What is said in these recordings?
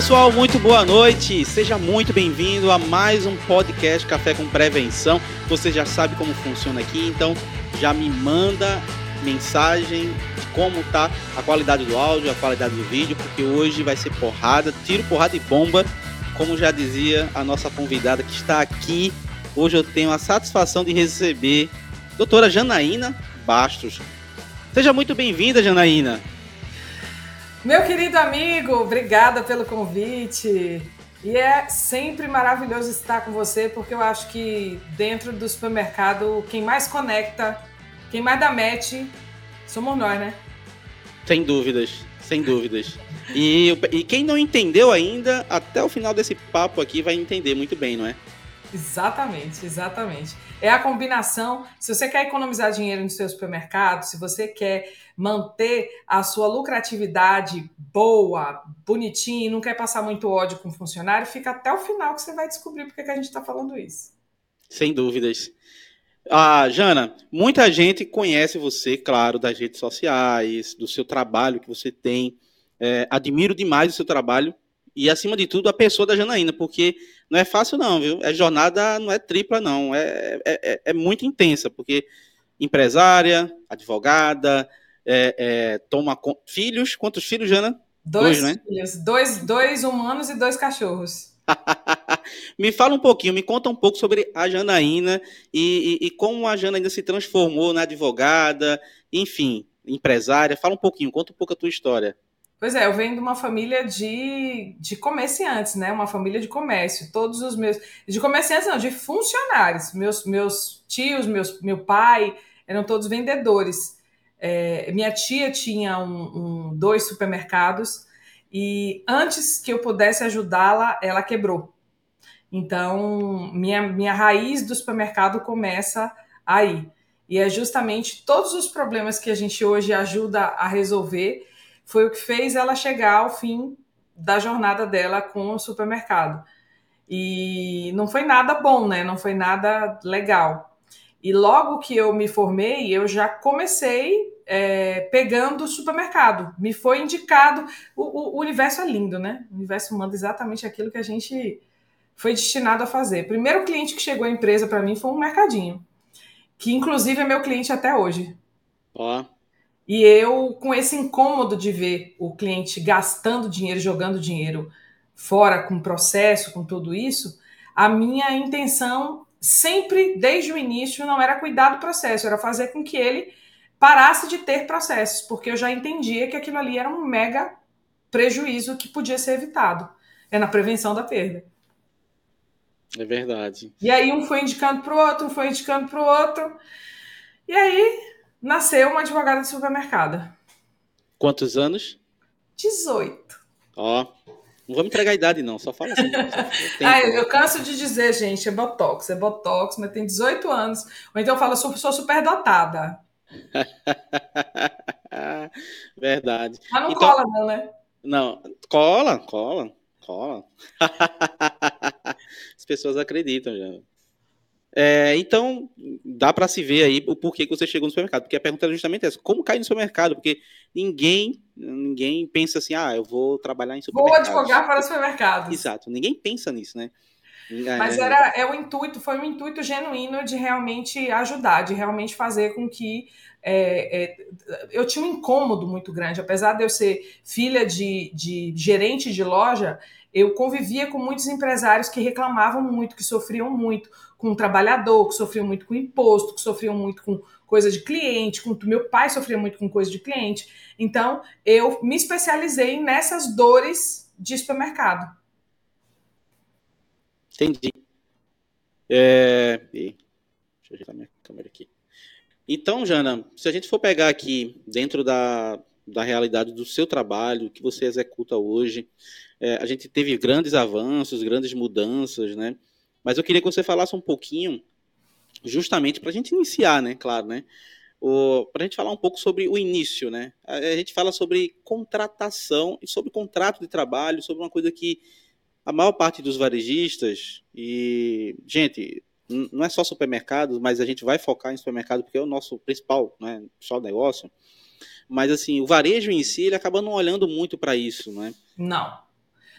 Pessoal, muito boa noite. Seja muito bem-vindo a mais um podcast Café com Prevenção. Você já sabe como funciona aqui, então já me manda mensagem de como tá a qualidade do áudio, a qualidade do vídeo, porque hoje vai ser porrada, tiro, porrada e bomba, como já dizia a nossa convidada que está aqui. Hoje eu tenho a satisfação de receber a doutora Janaína Bastos. Seja muito bem-vinda, Janaína. Meu querido amigo, obrigada pelo convite. E é sempre maravilhoso estar com você, porque eu acho que dentro do supermercado, quem mais conecta, quem mais dá match, somos nós, né? Sem dúvidas, sem dúvidas. E, e quem não entendeu ainda, até o final desse papo aqui vai entender muito bem, não é? Exatamente, exatamente. É a combinação. Se você quer economizar dinheiro no seu supermercado, se você quer manter a sua lucratividade boa, bonitinha e não quer passar muito ódio com o funcionário, fica até o final que você vai descobrir porque que a gente está falando isso. Sem dúvidas. Ah, Jana, muita gente conhece você, claro, das redes sociais, do seu trabalho que você tem. É, admiro demais o seu trabalho e, acima de tudo, a pessoa da Janaína, porque não é fácil, não, viu? É jornada, não é tripla, não. É, é, é, é muito intensa, porque empresária, advogada, é, é, toma filhos. Quantos filhos, Jana? Dois, dois né? filhos. Dois, dois humanos e dois cachorros. me fala um pouquinho, me conta um pouco sobre a Janaína e, e, e, como a Janaína se transformou na advogada, enfim, empresária. Fala um pouquinho, conta um pouco a tua história. Pois é, eu venho de uma família de, de comerciantes, né? Uma família de comércio. Todos os meus. De comerciantes, não, de funcionários. Meus, meus tios, meus, meu pai eram todos vendedores. É, minha tia tinha um, um, dois supermercados e antes que eu pudesse ajudá-la, ela quebrou. Então, minha, minha raiz do supermercado começa aí. E é justamente todos os problemas que a gente hoje ajuda a resolver foi o que fez ela chegar ao fim da jornada dela com o supermercado. E não foi nada bom, né? Não foi nada legal. E logo que eu me formei, eu já comecei é, pegando o supermercado. Me foi indicado. O, o, o, universo é lindo, né? O universo manda exatamente aquilo que a gente foi destinado a fazer. Primeiro cliente que chegou à empresa para mim foi um mercadinho, que inclusive é meu cliente até hoje. Ó. E eu, com esse incômodo de ver o cliente gastando dinheiro, jogando dinheiro fora com processo, com tudo isso, a minha intenção sempre, desde o início, não era cuidar do processo, era fazer com que ele parasse de ter processos, porque eu já entendia que aquilo ali era um mega prejuízo que podia ser evitado. É na prevenção da perda. É verdade. E aí um foi indicando para o outro, um foi indicando para o outro. E aí nasceu uma advogada de supermercado. Quantos anos? 18. Ó, não vou me entregar a idade, não, só fala assim. Só ah, eu canso de dizer, gente, é Botox, é Botox, mas tem 18 anos. Ou então eu falo, sou, sou superdotada. Verdade. Mas não então, cola, não, né? Não, cola, cola, cola. As pessoas acreditam já. É, então, dá para se ver aí o porquê que você chegou no supermercado. Porque a pergunta é justamente essa: como cair no supermercado? Porque ninguém ninguém pensa assim, ah, eu vou trabalhar em supermercado. Vou advogar para supermercados. Exato, ninguém pensa nisso, né? Mas é. era é o intuito, foi um intuito genuíno de realmente ajudar, de realmente fazer com que é, é, eu tinha um incômodo muito grande, apesar de eu ser filha de, de gerente de loja, eu convivia com muitos empresários que reclamavam muito, que sofriam muito com o trabalhador, que sofriam muito com imposto, que sofriam muito com coisa de cliente, com meu pai sofria muito com coisa de cliente. Então, eu me especializei nessas dores de supermercado. Entendi. É... Deixa eu ajeitar minha câmera aqui. Então, Jana, se a gente for pegar aqui dentro da, da realidade do seu trabalho, que você executa hoje, é, a gente teve grandes avanços, grandes mudanças, né? Mas eu queria que você falasse um pouquinho, justamente para a gente iniciar, né? Claro, né? Para a gente falar um pouco sobre o início, né? A gente fala sobre contratação e sobre contrato de trabalho, sobre uma coisa que a maior parte dos varejistas e gente não é só supermercados, mas a gente vai focar em supermercado porque é o nosso principal, né, só negócio. Mas assim, o varejo em si, ele acaba não olhando muito para isso, né? Não.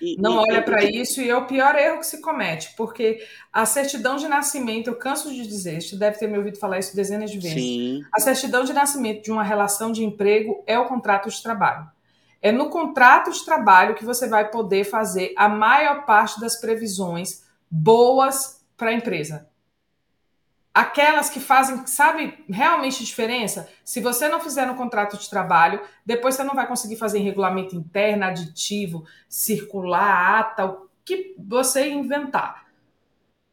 E, não e, olha para isso e é o pior erro que se comete, porque a certidão de nascimento, eu canso de dizer, você deve ter me ouvido falar isso dezenas de vezes. Sim. A certidão de nascimento de uma relação de emprego é o contrato de trabalho. É no contrato de trabalho que você vai poder fazer a maior parte das previsões boas para a empresa aquelas que fazem, sabe, realmente diferença, se você não fizer no contrato de trabalho, depois você não vai conseguir fazer em regulamento interno, aditivo, circular, ata, o que você inventar.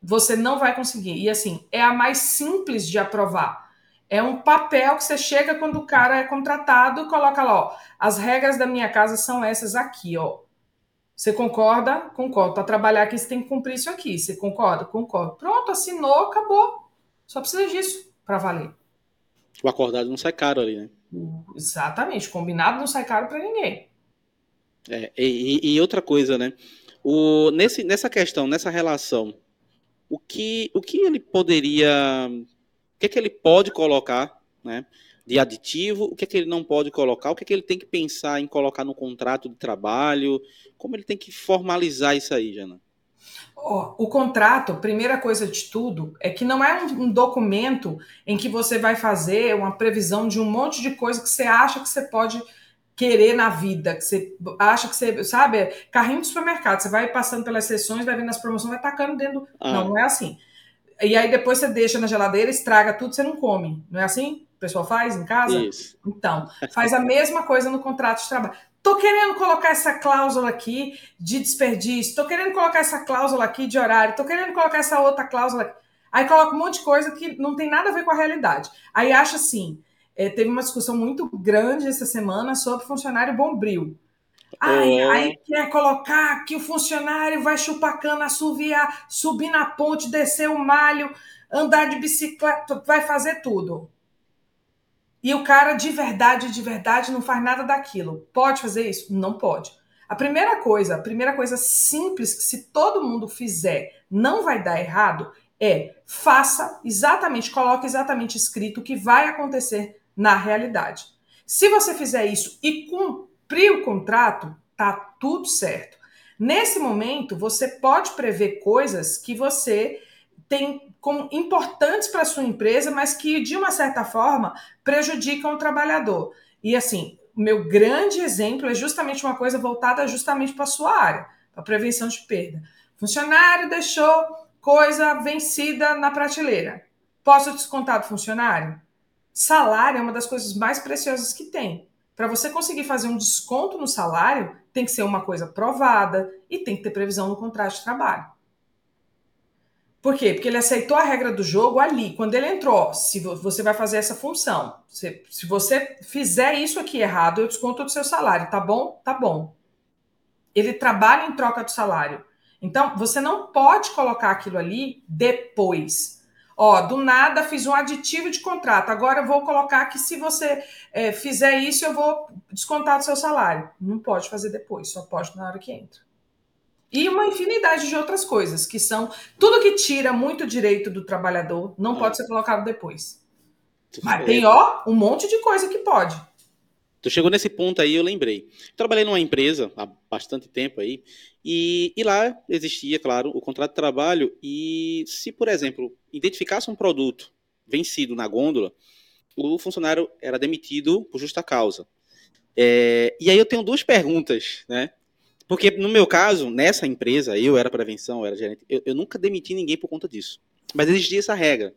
Você não vai conseguir. E assim, é a mais simples de aprovar. É um papel que você chega quando o cara é contratado coloca lá, ó, as regras da minha casa são essas aqui, ó. Você concorda? Concordo. Para trabalhar aqui, você tem que cumprir isso aqui. Você concorda? Concordo. Pronto, assinou, acabou. Só precisa disso para valer. O acordado não sai caro ali, né? Exatamente. Combinado não sai caro para ninguém. É, e, e, outra coisa, né? O, nesse, nessa questão, nessa relação, o que, o que ele poderia. O que, é que ele pode colocar, né? De aditivo, o que é que ele não pode colocar, o que é que ele tem que pensar em colocar no contrato de trabalho, como ele tem que formalizar isso aí, Jana? Oh, o contrato, primeira coisa de tudo, é que não é um, um, documento em que você vai fazer uma previsão de um monte de coisa que você acha que você pode querer na vida, que você acha que você, sabe, carrinho de supermercado, você vai passando pelas sessões, vai vendo as promoções, vai tacando dentro. Ah. Não, não é assim. E aí depois você deixa na geladeira, estraga tudo, você não come. Não é assim? O pessoal faz em casa? Isso. Então, faz a mesma coisa no contrato de trabalho. Tô querendo colocar essa cláusula aqui de desperdício, tô querendo colocar essa cláusula aqui de horário, tô querendo colocar essa outra cláusula aqui. Aí coloca um monte de coisa que não tem nada a ver com a realidade. Aí acha assim, é, teve uma discussão muito grande essa semana sobre funcionário bombril. Aí, é. aí quer colocar que o funcionário vai chupar cana, assoviar, subir na ponte, descer o malho, andar de bicicleta, vai fazer tudo. E o cara de verdade, de verdade, não faz nada daquilo. Pode fazer isso? Não pode. A primeira coisa, a primeira coisa simples que se todo mundo fizer não vai dar errado é faça exatamente, coloque exatamente escrito o que vai acontecer na realidade. Se você fizer isso e cumprir o contrato, tá tudo certo. Nesse momento, você pode prever coisas que você tem como importantes para a sua empresa, mas que, de uma certa forma, prejudicam o trabalhador. E assim, o meu grande exemplo é justamente uma coisa voltada justamente para a sua área, para prevenção de perda. Funcionário deixou coisa vencida na prateleira. Posso descontar do funcionário? Salário é uma das coisas mais preciosas que tem. Para você conseguir fazer um desconto no salário, tem que ser uma coisa provada e tem que ter previsão no contrato de trabalho. Por quê? Porque ele aceitou a regra do jogo ali. Quando ele entrou, se você vai fazer essa função, se, se você fizer isso aqui errado, eu desconto do seu salário, tá bom? Tá bom. Ele trabalha em troca do salário. Então, você não pode colocar aquilo ali depois. Ó, do nada fiz um aditivo de contrato. Agora vou colocar que se você é, fizer isso, eu vou descontar do seu salário. Não pode fazer depois, só pode na hora que entra. E uma infinidade de outras coisas, que são tudo que tira muito direito do trabalhador não pode ser colocado depois. Mas tem, ó, um monte de coisa que pode. Tu chegou nesse ponto aí, eu lembrei. Trabalhei numa empresa há bastante tempo aí, e, e, lá existia, claro, o contrato de trabalho, e se, por exemplo, identificasse um produto vencido na gôndola, o funcionário era demitido por justa causa. É, e aí eu tenho duas perguntas, né? Porque no meu caso, nessa empresa, eu era prevenção, eu era gerente, eu, eu nunca demiti ninguém por conta disso. Mas existia essa regra.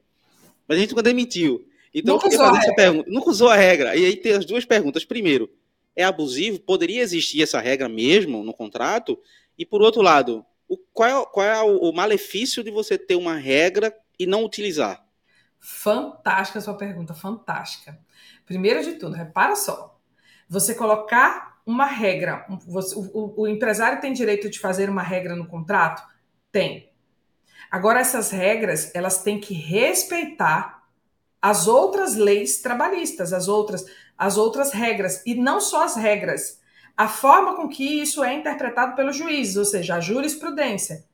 Mas a gente nunca demitiu. Então nunca eu queria fazer essa pergunta. Nunca usou a regra. E aí tem as duas perguntas. Primeiro, é abusivo? Poderia existir essa regra mesmo no contrato? E por outro lado, o, qual é, qual é o, o malefício de você ter uma regra e não utilizar? Fantástica a sua pergunta, fantástica. Primeiro de tudo, repara só. Você colocar uma regra. Você, o, o empresário tem direito de fazer uma regra no contrato? Tem. Agora, essas regras, elas têm que respeitar as outras leis trabalhistas, as outras, as outras regras, e não só as regras, a forma com que isso é interpretado pelos juízes, ou seja, a jurisprudência.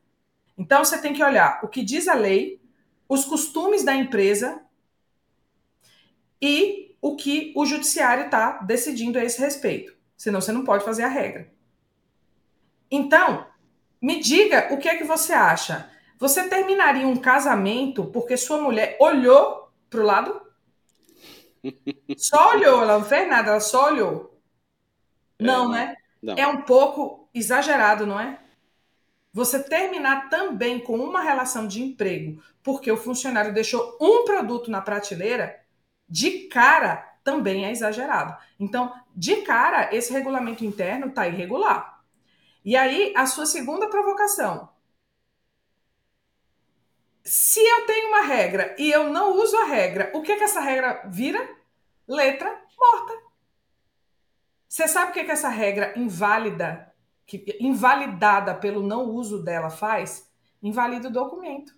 Então, você tem que olhar o que diz a lei, os costumes da empresa e o que o judiciário está decidindo a esse respeito. Senão você não pode fazer a regra. Então, me diga o que é que você acha. Você terminaria um casamento porque sua mulher olhou para o lado? Só olhou, ela não fez nada, ela só olhou. É, não, né? Não. É um pouco exagerado, não é? Você terminar também com uma relação de emprego porque o funcionário deixou um produto na prateleira, de cara também é exagerado. Então, de cara, esse regulamento interno está irregular. E aí, a sua segunda provocação. Se eu tenho uma regra e eu não uso a regra, o que, que essa regra vira? Letra morta. Você sabe o que, que essa regra inválida, que, invalidada pelo não uso dela faz? Invalida o documento.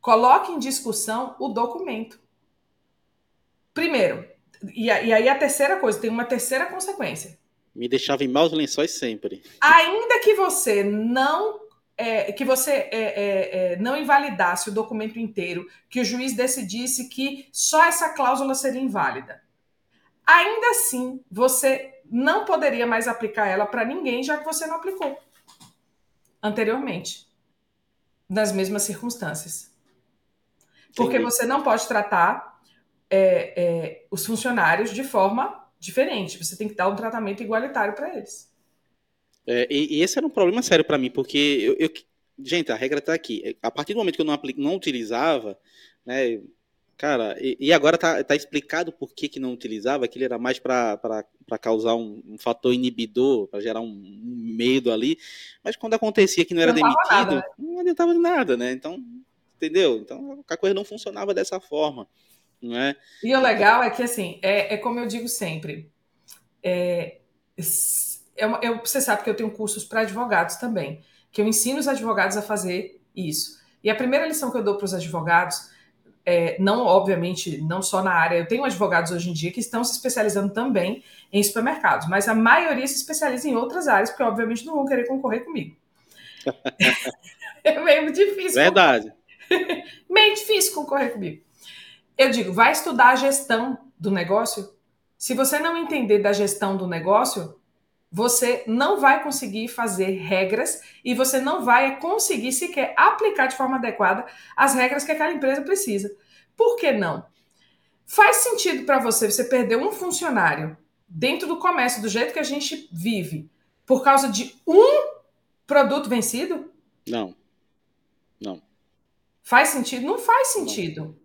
Coloque em discussão o documento. Primeiro, e, aí a terceira coisa, tem uma terceira consequência. Me deixava em maus lençóis sempre. Ainda que você não é, que você é, é, é, não invalidasse o documento inteiro, que o juiz decidisse que só essa cláusula seria inválida. Ainda assim, você não poderia mais aplicar ela para ninguém, já que você não aplicou anteriormente, nas mesmas circunstâncias. Porque você não pode tratar é, é, os funcionários de forma diferente. Você tem que dar um tratamento igualitário para eles. É, e, e, esse era um problema sério para mim, porque eu, eu, gente, a regra está aqui. A partir do momento que eu não, aplico, não utilizava, né, cara, e, e, agora tá, tá explicado por que, que não utilizava, que ele era mais para causar um, um, fator inibidor, para gerar um, um, medo ali, mas quando acontecia que não era não demitido, nada, né? não adiantava de nada, né? Então, entendeu? Então a coisa não funcionava dessa forma. Não é? E o legal é que, assim, é, é como eu digo sempre, é, eu, eu, você sabe que eu tenho cursos para advogados também, que eu ensino os advogados a fazer isso. E a primeira lição que eu dou para os advogados, é, não, obviamente, não só na área, eu tenho advogados hoje em dia que estão se especializando também em supermercados, mas a maioria se especializa em outras áreas, porque obviamente não vão querer concorrer comigo. é meio difícil. Verdade. meio difícil concorrer comigo. Eu digo, vai estudar a gestão do negócio. Se você não entender da gestão do negócio, você não vai conseguir fazer regras e você não vai conseguir sequer aplicar de forma adequada as regras que aquela empresa precisa. Por que não? Faz sentido para você você perder um funcionário dentro do comércio do jeito que a gente vive por causa de um produto vencido? Não. Não. Faz sentido? Não faz sentido.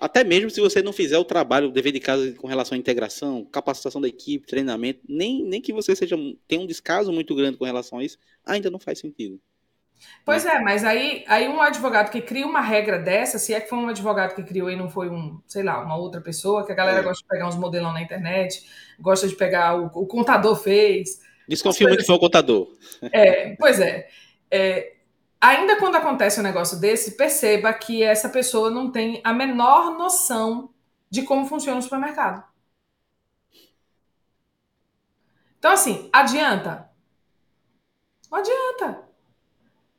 Até mesmo se você não fizer o trabalho, o dever de casa com relação à integração, capacitação da equipe, treinamento, nem, nem que você seja tenha um descaso muito grande com relação a isso, ainda não faz sentido. Pois é, mas aí, aí um advogado que cria uma regra dessa, se é que foi um advogado que criou e não foi um, sei lá, uma outra pessoa, que a galera é. gosta de pegar uns modelão na internet, gosta de pegar o, o contador fez. Desconfio muito que foi o contador. É, pois é. é ainda quando acontece um negócio desse, perceba que essa pessoa não tem a menor noção de como funciona o supermercado. Então, assim, adianta? Não adianta.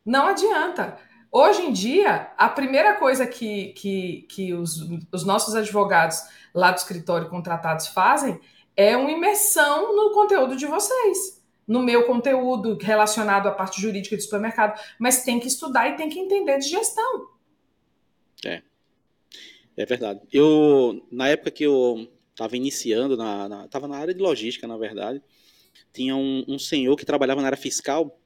Não adianta. Hoje em dia, a primeira coisa que, que, que os, os nossos advogados lá do escritório contratados fazem é uma imersão no conteúdo de vocês no meu conteúdo relacionado à parte jurídica de supermercado, mas tem que estudar e tem que entender de gestão. É. É verdade. Eu, na época que eu estava iniciando, na, na, tava na área de logística, na verdade, tinha um, um senhor que trabalhava na área fiscal,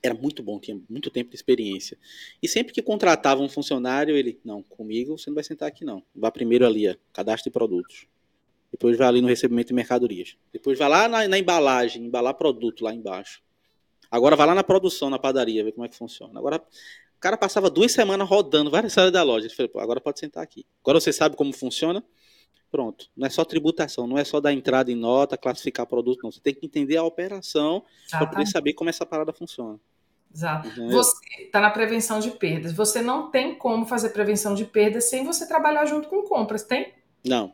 era muito bom, tinha muito tempo de experiência. E sempre que contratava um funcionário, ele, não, comigo você não vai sentar aqui não. Vá primeiro ali, ó, cadastro de produtos. Depois vai ali no recebimento de mercadorias. Depois vai lá na, na embalagem, embalar produto lá embaixo. Agora vai lá na produção, na padaria, ver como é que funciona. Agora, o cara passava duas semanas rodando várias áreas da loja. Ele falou, agora pode sentar aqui. Agora você sabe como funciona? Pronto. Não é só tributação, não é só dar entrada em nota, classificar produto, não. Você tem que entender a operação para poder saber como essa parada funciona. Exato. Entendeu? Você está na prevenção de perdas. Você não tem como fazer prevenção de perdas sem você trabalhar junto com compras, tem? Não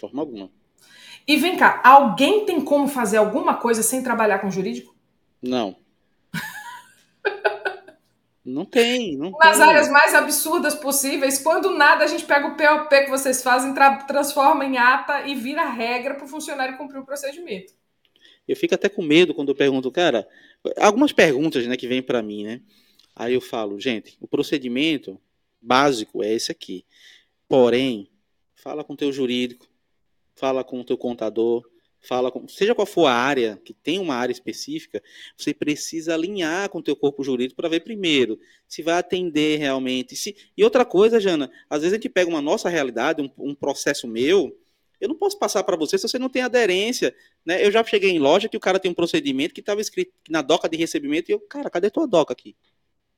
forma alguma. E vem cá, alguém tem como fazer alguma coisa sem trabalhar com jurídico? Não. não tem, não Nas tem. áreas mais absurdas possíveis, quando nada a gente pega o POP que vocês fazem, tra transforma em ata e vira regra para o funcionário cumprir o procedimento. Eu fico até com medo quando eu pergunto, cara, algumas perguntas, né, que vêm para mim, né? Aí eu falo, gente, o procedimento básico é esse aqui. Porém, fala com o teu jurídico, fala com o teu contador, fala com, seja qual for a área, que tem uma área específica, você precisa alinhar com o teu corpo jurídico para ver primeiro se vai atender realmente. Se, e outra coisa, Jana, às vezes a gente pega uma nossa realidade, um, um processo meu, eu não posso passar para você se você não tem aderência. Né? Eu já cheguei em loja que o cara tem um procedimento que estava escrito na doca de recebimento e eu, cara, cadê tua doca aqui?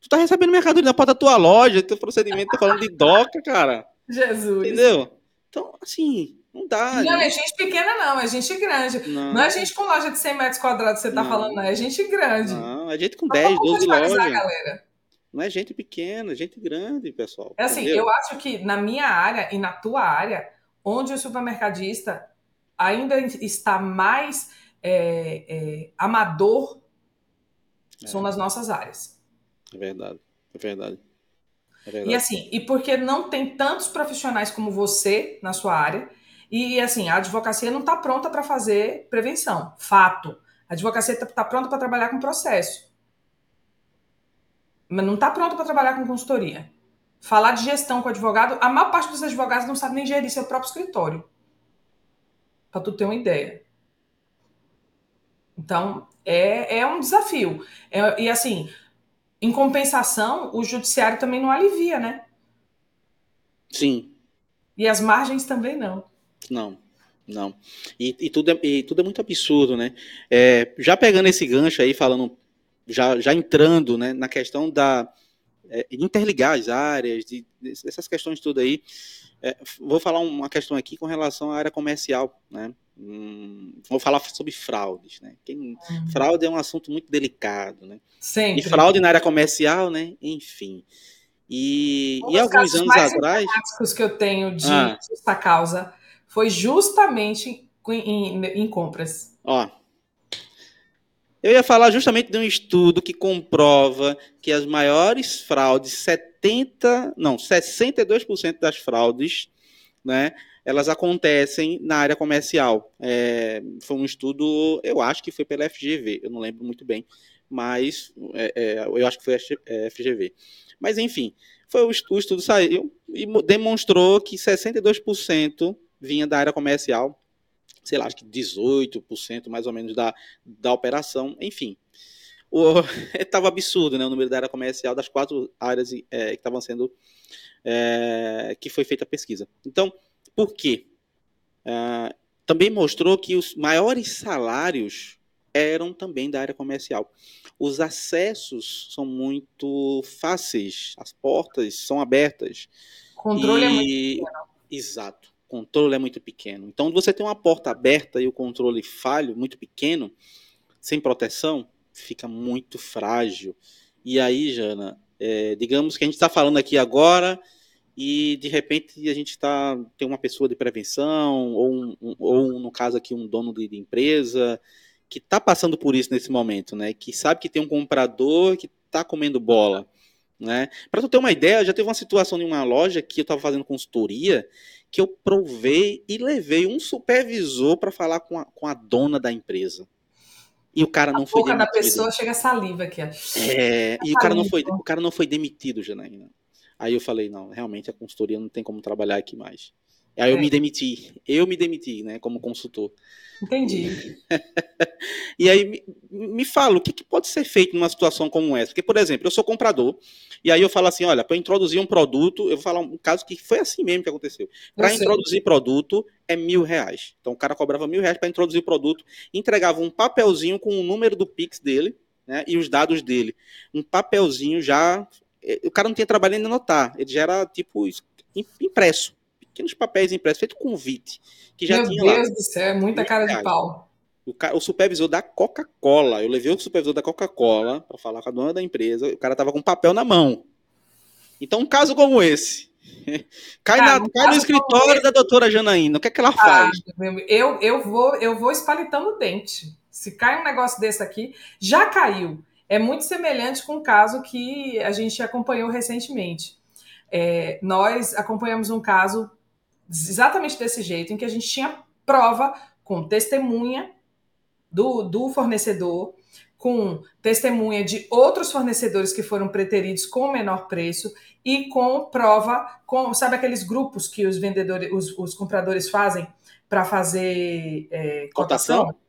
Tu tá recebendo mercadoria na porta da tua loja, teu procedimento tá falando de doca, cara. Jesus. Entendeu? Então, assim, não dá. Não, né? é gente pequena, não, é gente grande. Não, não é gente com loja de 100 metros quadrados que você tá não. falando, não. É gente grande. Não, é gente com 10, 12 lojas. Galera. Não é gente pequena, é gente grande, pessoal. É assim, entendeu? eu acho que na minha área e na tua área, onde o supermercadista ainda está mais é, é, amador, é. são nas nossas áreas. É verdade, é verdade. É e assim, e porque não tem tantos profissionais como você na sua área, e assim, a advocacia não está pronta para fazer prevenção, fato. A advocacia está tá pronta para trabalhar com processo. Mas não está pronta para trabalhar com consultoria. Falar de gestão com advogado, a maior parte dos advogados não sabe nem gerir seu próprio escritório. Para tu ter uma ideia. Então, é, é um desafio. É, e assim, em compensação, o judiciário também não alivia, né? Sim. E as margens também não. Não, não. E, e, tudo, é, e tudo é muito absurdo, né? É, já pegando esse gancho aí, falando, já, já entrando né, na questão da é, interligar as áreas, de, essas questões tudo aí, é, vou falar uma questão aqui com relação à área comercial, né? Hum, vou falar sobre fraudes, né? Quem, uhum. Fraude é um assunto muito delicado, né? Sempre. E fraude na área comercial, né? Enfim. E, um e alguns anos mais atrás. Os que eu tenho de ah. justa causa foi justamente em, em, em compras. Ó, eu ia falar justamente de um estudo que comprova que as maiores fraudes, 70, não, 62% das fraudes, né, elas acontecem na área comercial. É, foi um estudo, eu acho que foi pela FGV, eu não lembro muito bem, mas é, é, eu acho que foi a FGV. Mas enfim, foi o, o estudo saiu e demonstrou que 62% vinha da área comercial, sei lá, acho que 18% mais ou menos da, da operação, enfim. Estava absurdo né, o número da área comercial das quatro áreas é, que estavam sendo. É, que foi feita a pesquisa. Então, por quê? É, também mostrou que os maiores salários eram também da área comercial. Os acessos são muito fáceis, as portas são abertas. O controle e... é muito pequeno. Exato controle é muito pequeno. Então, você tem uma porta aberta e o controle falho, muito pequeno, sem proteção, fica muito frágil. E aí, Jana, é, digamos que a gente está falando aqui agora e de repente a gente tá, tem uma pessoa de prevenção, ou, um, ou no caso aqui, um dono de, de empresa, que está passando por isso nesse momento, né? Que sabe que tem um comprador que está comendo bola. Né? Para tu ter uma ideia, já teve uma situação em uma loja que eu estava fazendo consultoria que eu provei e levei um supervisor para falar com a, com a dona da empresa. E o cara não a foi demitido. da pessoa chega saliva aqui. É, e o cara não foi, o cara não foi demitido, Janaína. Aí eu falei, não, realmente a consultoria não tem como trabalhar aqui mais. Aí eu é. me demiti. Eu me demiti, né, como consultor. Entendi. e aí me, me fala, o que, que, pode ser feito numa situação como essa? Porque, por exemplo, eu sou comprador, e aí eu falo assim, olha, para introduzir um produto, eu vou falar um caso que foi assim mesmo que aconteceu. Para introduzir produto é mil reais. Então o cara cobrava mil reais para introduzir o produto, entregava um papelzinho com o número do Pix dele, né, e os dados dele. Um papelzinho já. Eh, o cara não tinha trabalho nem anotar, ele já era tipo impresso pequenos papéis impressos, feito convite. Que já Meu tinha Deus lá. do céu, é muita cara de pau. O, o supervisor da Coca-Cola, eu levei o supervisor da Coca-Cola para falar com a dona da empresa, o cara tava com papel na mão. Então, um caso como esse, cai, ah, na, cai no escritório da doutora Janaína, o que é que ela ah, faz? Eu, eu, vou, eu vou espalitando o dente. Se cai um negócio desse aqui, já caiu. É muito semelhante com o caso que a gente acompanhou recentemente. É, nós acompanhamos um caso exatamente desse jeito, em que a gente tinha prova com testemunha do, do fornecedor, com testemunha de outros fornecedores que foram preteridos com menor preço e com prova, com sabe aqueles grupos que os vendedores, os, os compradores fazem para fazer é, cotação? cotação?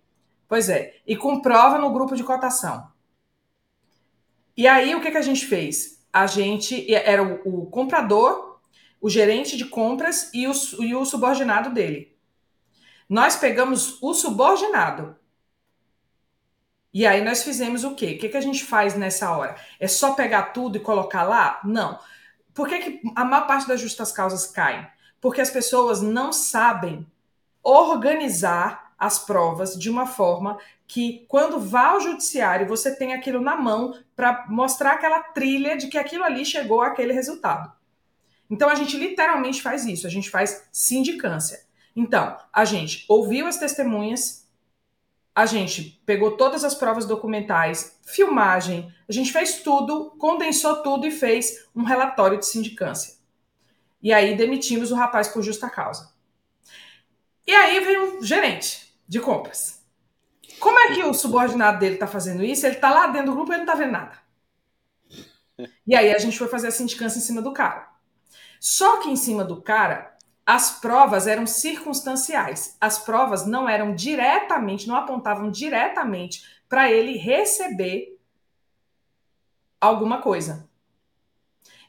Pois é, e com prova no grupo de cotação. E aí o que, que a gente fez? A gente era o, o comprador, o gerente de compras e o, e o subordinado dele. Nós pegamos o subordinado e aí nós fizemos o quê? O que, que a gente faz nessa hora? É só pegar tudo e colocar lá? Não. Por que, que a maior parte das justas causas caem? Porque as pessoas não sabem organizar as provas de uma forma que, quando vá ao judiciário, você tem aquilo na mão para mostrar aquela trilha de que aquilo ali chegou àquele resultado. Então, a gente literalmente faz isso, a gente faz sindicância. Então, a gente ouviu as testemunhas, a gente pegou todas as provas documentais, filmagem, a gente fez tudo, condensou tudo e fez um relatório de sindicância. E aí demitimos o rapaz por justa causa. E aí vem um gerente de compras. Como é que o subordinado dele está fazendo isso? Ele está lá dentro do grupo e ele não está vendo nada. E aí a gente foi fazer a sindicância em cima do cara. Só que em cima do cara, as provas eram circunstanciais. As provas não eram diretamente, não apontavam diretamente para ele receber alguma coisa.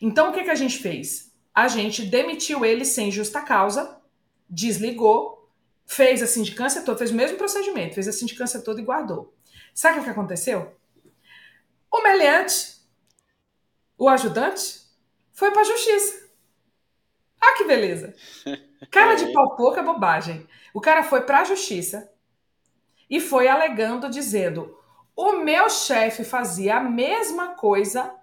Então, o que, que a gente fez? A gente demitiu ele sem justa causa, desligou, fez a sindicância toda, fez o mesmo procedimento, fez a sindicância toda e guardou. Sabe o que aconteceu? O meliante, o ajudante, foi para a justiça. Ah, que beleza. Cara de é. pau pouca bobagem. O cara foi para a justiça e foi alegando, dizendo: o meu chefe fazia a mesma coisa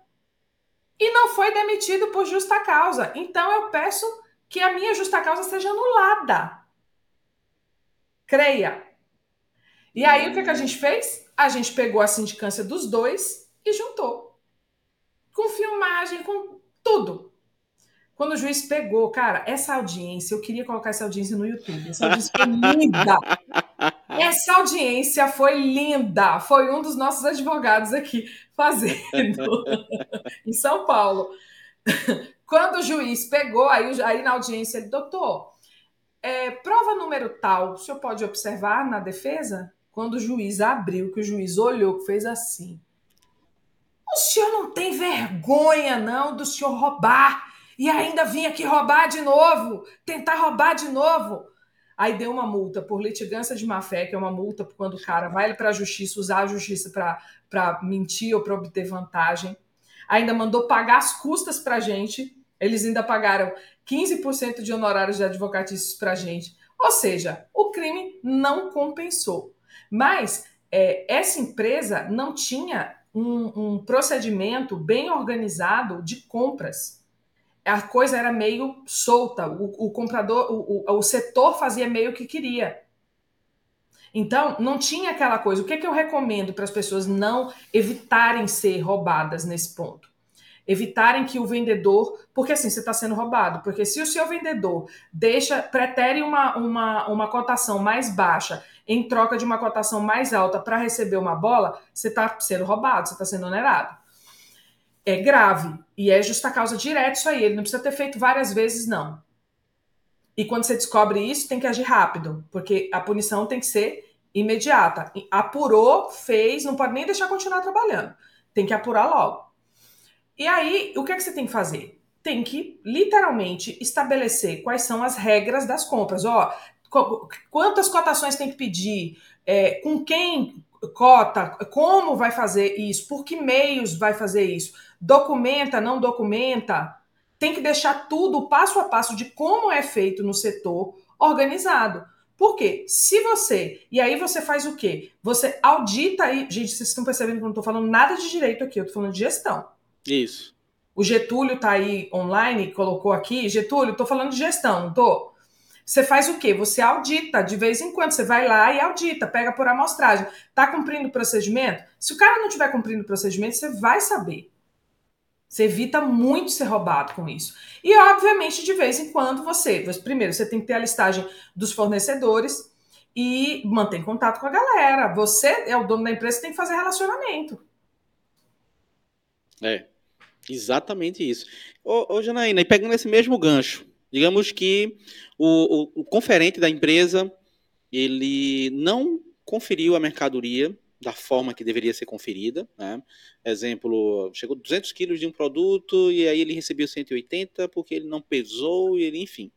e não foi demitido por justa causa. Então eu peço que a minha justa causa seja anulada. Creia. E aí o que, que a gente fez? A gente pegou a sindicância dos dois e juntou. Com filmagem, com tudo. Quando o juiz pegou, cara, essa audiência, eu queria colocar essa audiência no YouTube. Essa audiência foi linda. Essa audiência foi linda. Foi um dos nossos advogados aqui fazendo em São Paulo. Quando o juiz pegou, aí, aí na audiência ele, doutor, é, prova número tal, o senhor pode observar na defesa? Quando o juiz abriu, que o juiz olhou, que fez assim. O senhor não tem vergonha, não, do senhor roubar e ainda vim aqui roubar de novo, tentar roubar de novo. Aí deu uma multa por litigância de má fé, que é uma multa quando o cara vai para a justiça, usar a justiça para mentir ou para obter vantagem. Ainda mandou pagar as custas para a gente. Eles ainda pagaram 15% de honorários de advocatícios para a gente. Ou seja, o crime não compensou. Mas é, essa empresa não tinha um, um procedimento bem organizado de compras a coisa era meio solta, o, o comprador, o, o, o, setor fazia meio que queria. Então, não tinha aquela coisa. O que, é que eu recomendo para as pessoas não evitarem ser roubadas nesse ponto? Evitarem que o vendedor. Porque assim, você está sendo roubado. Porque se o seu vendedor deixa, pretere uma, uma, uma cotação mais baixa em troca de uma cotação mais alta para receber uma bola, você está sendo roubado, você está sendo onerado é grave e é justa causa direta isso aí. Ele não precisa ter feito várias vezes, não. E quando você descobre isso, tem que agir rápido, porque a punição tem que ser imediata. Apurou, fez, não pode nem deixar continuar trabalhando. Tem que apurar logo. E aí, o que, é que você tem que fazer? Tem que literalmente estabelecer quais são as regras das compras. Ó, quantas cotações tem que pedir, é, com quem cota, como vai fazer isso, por que meios vai fazer isso documenta, não documenta, tem que deixar tudo passo a passo de como é feito no setor organizado. Por quê? Se você. E aí você faz o quê? Você audita aí. Gente, vocês estão percebendo que eu não estou falando nada de direito aqui, eu estou falando de gestão. Isso. O Getúlio está aí online, colocou aqui. Getúlio, estou falando de gestão, não estou? Você faz o quê? Você audita de vez em quando. Você vai lá e audita, pega por amostragem. Está cumprindo o procedimento? Se o cara não estiver cumprindo o procedimento, você vai saber. Você evita muito ser roubado com isso. E, obviamente, de vez em quando você. Primeiro, você tem que ter a listagem dos fornecedores. e mantém contato com a galera. Você é o dono da empresa, tem que fazer relacionamento. É, exatamente isso. Ô, ô Janaína, e pegando esse mesmo gancho, digamos que o, o, o conferente da empresa, ele não conferiu a mercadoria da forma que deveria ser conferida. Né? Exemplo, chegou 200 quilos de um produto e aí ele recebeu 180 porque ele não pesou e ele, enfim,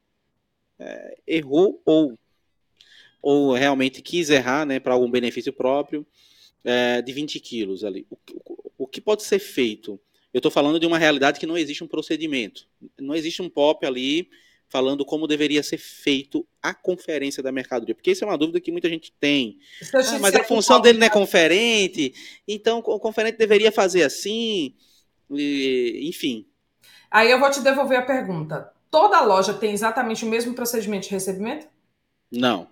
é, errou ou, ou realmente quis errar né, para algum benefício próprio é, de 20 quilos ali. O, o, o que pode ser feito? Eu estou falando de uma realidade que não existe um procedimento. Não existe um POP ali falando como deveria ser feito a conferência da mercadoria, porque isso é uma dúvida que muita gente tem. Ah, mas a função dele não é conferente, então o conferente deveria fazer assim, e, enfim. Aí eu vou te devolver a pergunta. Toda loja tem exatamente o mesmo procedimento de recebimento? Não.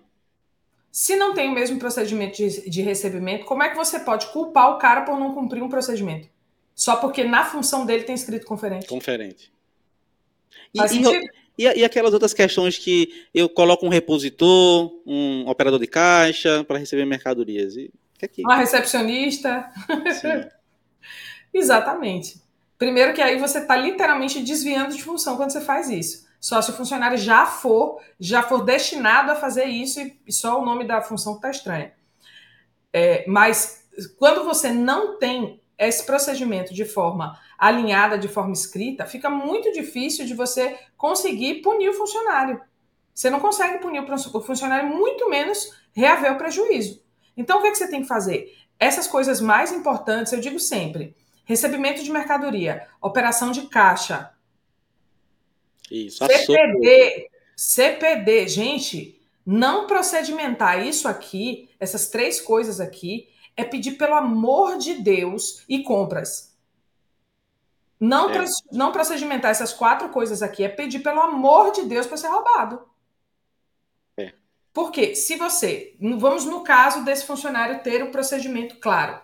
Se não tem o mesmo procedimento de, de recebimento, como é que você pode culpar o cara por não cumprir um procedimento? Só porque na função dele tem escrito conferente. Conferente. E? E, e, aquelas outras questões que eu coloco um repositor, um operador de caixa para receber mercadorias. E, que que... Uma recepcionista. Exatamente. Primeiro que aí você está literalmente desviando de função quando você faz isso. Só se o funcionário já for, já for destinado a fazer isso e só o nome da função está estranho. É, mas quando você não tem esse procedimento de forma alinhada, de forma escrita, fica muito difícil de você conseguir punir o funcionário. Você não consegue punir o funcionário, muito menos reaver o prejuízo. Então, o que, é que você tem que fazer? Essas coisas mais importantes, eu digo sempre: recebimento de mercadoria, operação de caixa, isso, CPD, CPD, gente, não procedimentar isso aqui, essas três coisas aqui, é pedir pelo amor de Deus e compras. Não, é. não procedimentar essas quatro coisas aqui é pedir pelo amor de Deus para ser roubado. É. Porque se você, vamos no caso desse funcionário ter o procedimento claro.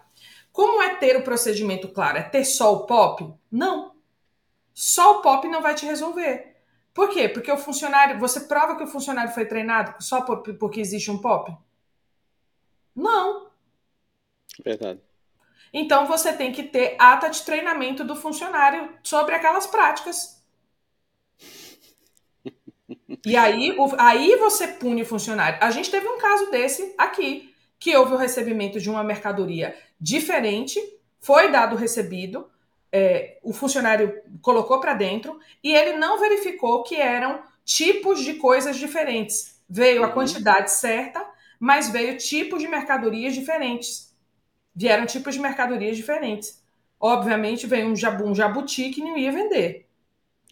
Como é ter o procedimento claro? É ter só o POP? Não. Só o POP não vai te resolver. Por quê? Porque o funcionário, você prova que o funcionário foi treinado só por, porque existe um POP? Não. Verdade. Então você tem que ter ata de treinamento do funcionário sobre aquelas práticas. E aí, aí você pune o funcionário. A gente teve um caso desse aqui, que houve o recebimento de uma mercadoria diferente, foi dado o recebido, é, o funcionário colocou para dentro e ele não verificou que eram tipos de coisas diferentes. Veio a uhum. quantidade certa, mas veio tipos de mercadorias diferentes vieram tipos de mercadorias diferentes. Obviamente, veio um, jabu, um jabuti que não ia vender.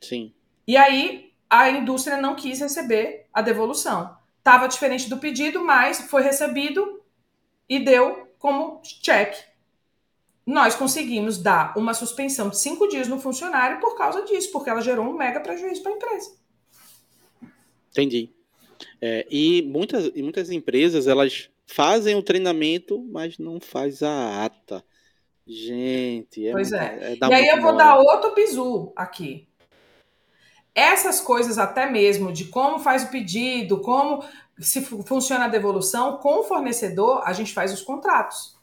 Sim. E aí, a indústria não quis receber a devolução. Estava diferente do pedido, mas foi recebido e deu como cheque. Nós conseguimos dar uma suspensão de cinco dias no funcionário por causa disso, porque ela gerou um mega prejuízo para a empresa. Entendi. É, e, muitas, e muitas empresas, elas fazem o treinamento, mas não faz a ata. Gente, é Pois é. é e aí eu vou dar outro bizu aqui. Essas coisas até mesmo de como faz o pedido, como se funciona a devolução, com o fornecedor, a gente faz os contratos.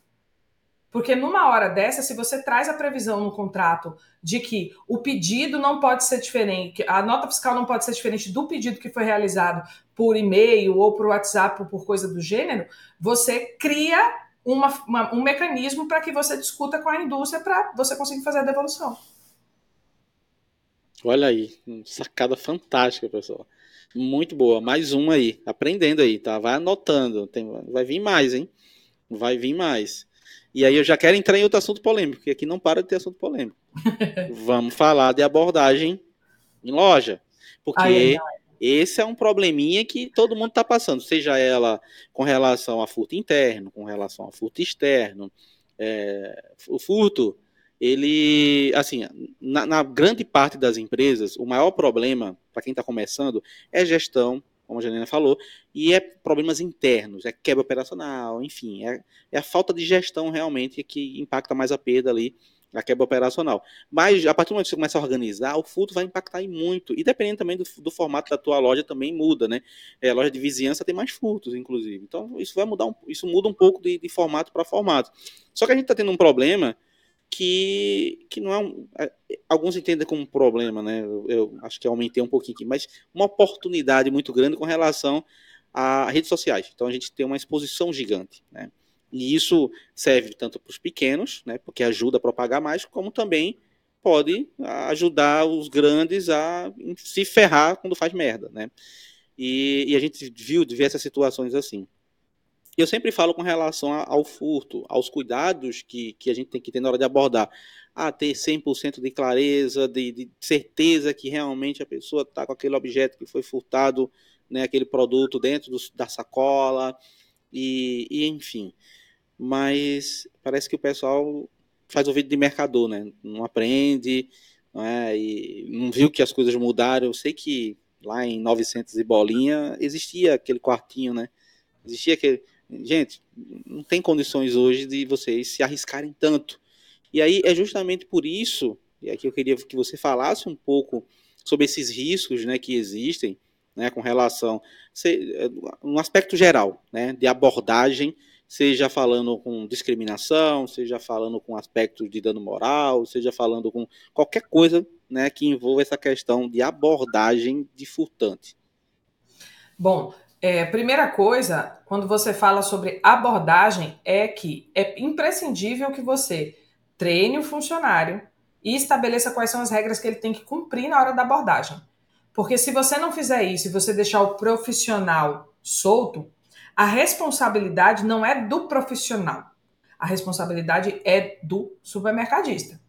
Porque numa hora dessa, se você traz a previsão no contrato de que o pedido não pode ser diferente, a nota fiscal não pode ser diferente do pedido que foi realizado por e-mail ou por WhatsApp ou por coisa do gênero, você cria uma, uma, um mecanismo para que você discuta com a indústria para você conseguir fazer a devolução. Olha aí, sacada fantástica, pessoal. Muito boa. Mais uma aí, aprendendo aí, tá? Vai anotando. Tem, vai vir mais, hein? Vai vir mais. E aí eu já quero entrar em outro assunto polêmico, porque aqui não para de ter assunto polêmico. Vamos falar de abordagem em loja. Porque ai, ai. Esse é um probleminha que todo mundo está passando, seja ela com relação a furto interno, com relação a furto externo. É, o furto, ele, assim, na, na grande parte das empresas, o maior problema para quem está começando é gestão como a Janina falou, e é problemas internos, é quebra operacional, enfim, é, é a falta de gestão realmente que impacta mais a perda ali a quebra operacional. Mas a partir do momento que você começa a organizar, o furto vai impactar muito. E dependendo também do, do formato da tua loja, também muda, né? É, loja de vizinhança tem mais furtos, inclusive. Então, isso vai mudar um, isso muda um pouco de, de formato para formato. Só que a gente está tendo um problema que, que não é um, é, alguns entendem como um problema, né? Eu, eu, acho que aumentei um pouquinho aqui, mas uma oportunidade muito grande com relação a redes sociais. Então a gente tem uma exposição gigante, né? E isso serve tanto para os pequenos, né, porque ajuda a propagar mais, como também pode ajudar os grandes a se ferrar quando faz merda, né? E, e a gente viu diversas situações assim. Eu sempre falo com relação ao furto, aos cuidados que, que a gente tem que ter na hora de abordar. A ter 100% de clareza, de, de, certeza que realmente a pessoa está com aquele objeto que foi furtado, né, aquele produto dentro do, da sacola, e, e enfim mas parece que o pessoal faz ouvido de mercador, né? Não aprende, não é? E não viu que as coisas mudaram. Eu sei que lá em 900 e bolinha existia aquele quartinho, né? Existia aquele. Gente, não tem condições hoje de vocês se arriscarem tanto. E aí é justamente por isso, e aqui eu queria que você falasse um pouco sobre esses riscos, né, que existem, né, com relação, um aspecto geral, né, de abordagem seja falando com discriminação, seja falando com aspectos de dano moral, seja falando com qualquer coisa né, que envolva essa questão de abordagem de furtante. Bom, é, primeira coisa, quando você fala sobre abordagem, é que é imprescindível que você treine o funcionário e estabeleça quais são as regras que ele tem que cumprir na hora da abordagem. Porque se você não fizer isso e você deixar o profissional solto, a responsabilidade não é do profissional. A responsabilidade é do supermercadista.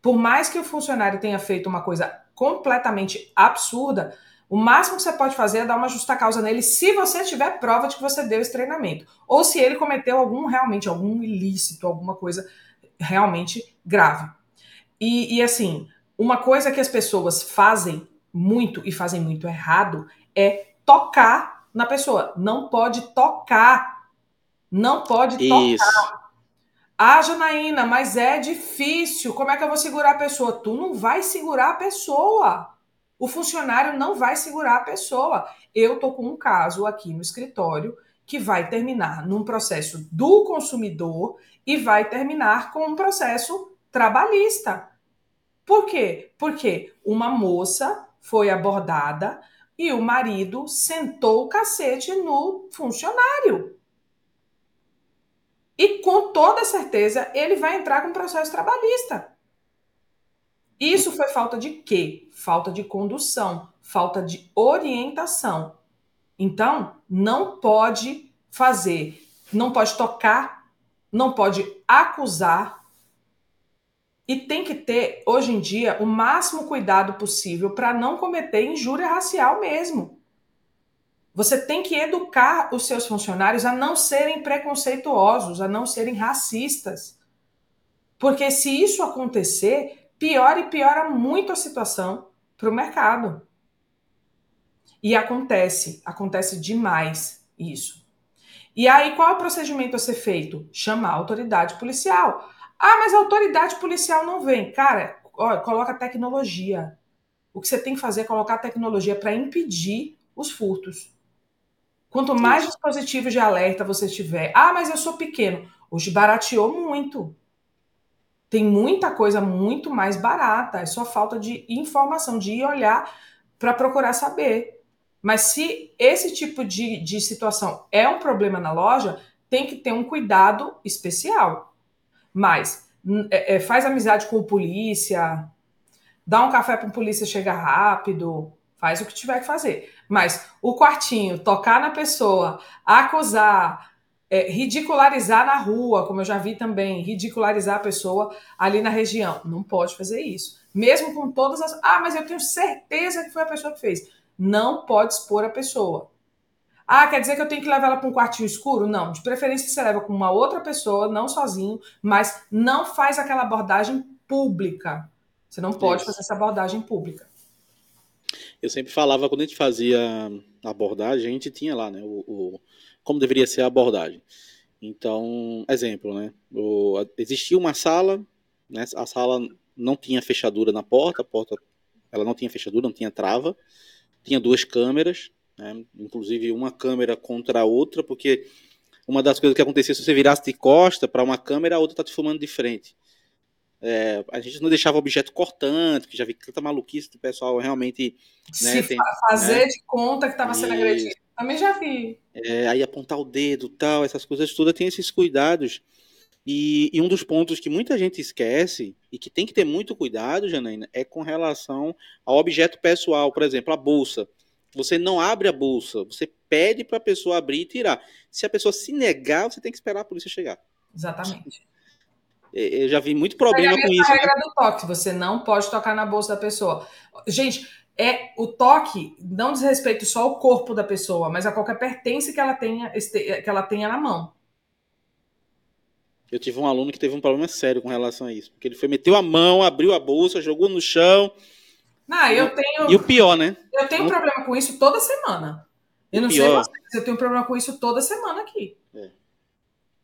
Por mais que o funcionário tenha feito uma coisa completamente absurda, o máximo que você pode fazer é dar uma justa causa nele se você tiver prova de que você deu esse treinamento. Ou se ele cometeu algum realmente algum ilícito, alguma coisa realmente grave. E, e assim, uma coisa que as pessoas fazem muito e fazem muito errado é tocar na pessoa. Não pode tocar. Não pode Isso. tocar. Ah, Janaína, mas é difícil. Como é que eu vou segurar a pessoa? Tu não vai segurar a pessoa. O funcionário não vai segurar a pessoa. Eu tô com um caso aqui no escritório que vai terminar num processo do consumidor e vai terminar com um processo trabalhista. Por quê? Porque uma moça foi abordada e o marido sentou o cacete no funcionário. E com toda certeza ele vai entrar com processo trabalhista. Isso foi falta de quê? Falta de condução, falta de orientação. Então, não pode fazer, não pode tocar, não pode acusar, e tem que ter, hoje em dia, o máximo cuidado possível para não cometer injúria racial mesmo. Você tem que educar os seus funcionários a não serem preconceituosos, a não serem racistas. Porque se isso acontecer, piora e piora muito a situação para o mercado. E acontece, acontece demais isso. E aí, qual é o procedimento a ser feito? Chamar a autoridade policial. Ah, mas a autoridade policial não vem. Cara, ó, coloca tecnologia. O que você tem que fazer é colocar tecnologia para impedir os furtos. Quanto mais dispositivos de alerta você tiver, ah, mas eu sou pequeno. Hoje barateou muito. Tem muita coisa muito mais barata. É só falta de informação, de ir olhar para procurar saber. Mas se esse tipo de, de situação é um problema na loja, tem que ter um cuidado especial. Mas é, é, faz amizade com o polícia, dá um café para o polícia chegar rápido, faz o que tiver que fazer. Mas o quartinho, tocar na pessoa, acusar, é, ridicularizar na rua, como eu já vi também, ridicularizar a pessoa ali na região, não pode fazer isso. Mesmo com todas as. Ah, mas eu tenho certeza que foi a pessoa que fez. Não pode expor a pessoa. Ah, quer dizer que eu tenho que levar ela para um quartinho escuro? Não, de preferência você leva com uma outra pessoa, não sozinho, mas não faz aquela abordagem pública. Você não pode Isso. fazer essa abordagem pública. Eu sempre falava, quando a gente fazia abordagem, a gente tinha lá, né, o, o como deveria ser a abordagem. Então, exemplo, né, o, existia uma sala né? A sala não tinha fechadura na porta, a porta ela não tinha fechadura, não tinha trava, tinha duas câmeras, né? inclusive uma câmera contra a outra, porque uma das coisas que acontecia se você virasse de costa para uma câmera, a outra tá te filmando de frente. É, a gente não deixava objeto cortante, que já vi tanta maluquice do pessoal realmente. Né, Se tem, fazer né? de conta que estava sendo agredido. Também já vi. É, aí apontar o dedo tal, essas coisas todas, tem esses cuidados. E, e, um dos pontos que muita gente esquece e que tem que ter muito cuidado, Janaína, é com relação ao objeto pessoal. Por exemplo, a bolsa. Você não abre a bolsa, você pede para a pessoa abrir e tirar. Se a pessoa se negar, você tem que esperar a polícia chegar. Exatamente. Eu já vi muito problema com isso. É a regra né? do toque, você não pode tocar na bolsa da pessoa. Gente, é o toque não diz respeito só ao corpo da pessoa, mas a qualquer pertence que ela tenha, que ela tenha na mão. Eu tive um aluno que teve um problema sério com relação a isso, porque ele foi meteu a mão, abriu a bolsa, jogou no chão. Não, eu tenho. E o pior, né? Eu tenho um problema com isso toda semana. Eu não pior. sei vocês, eu tenho um problema com isso toda semana aqui. É.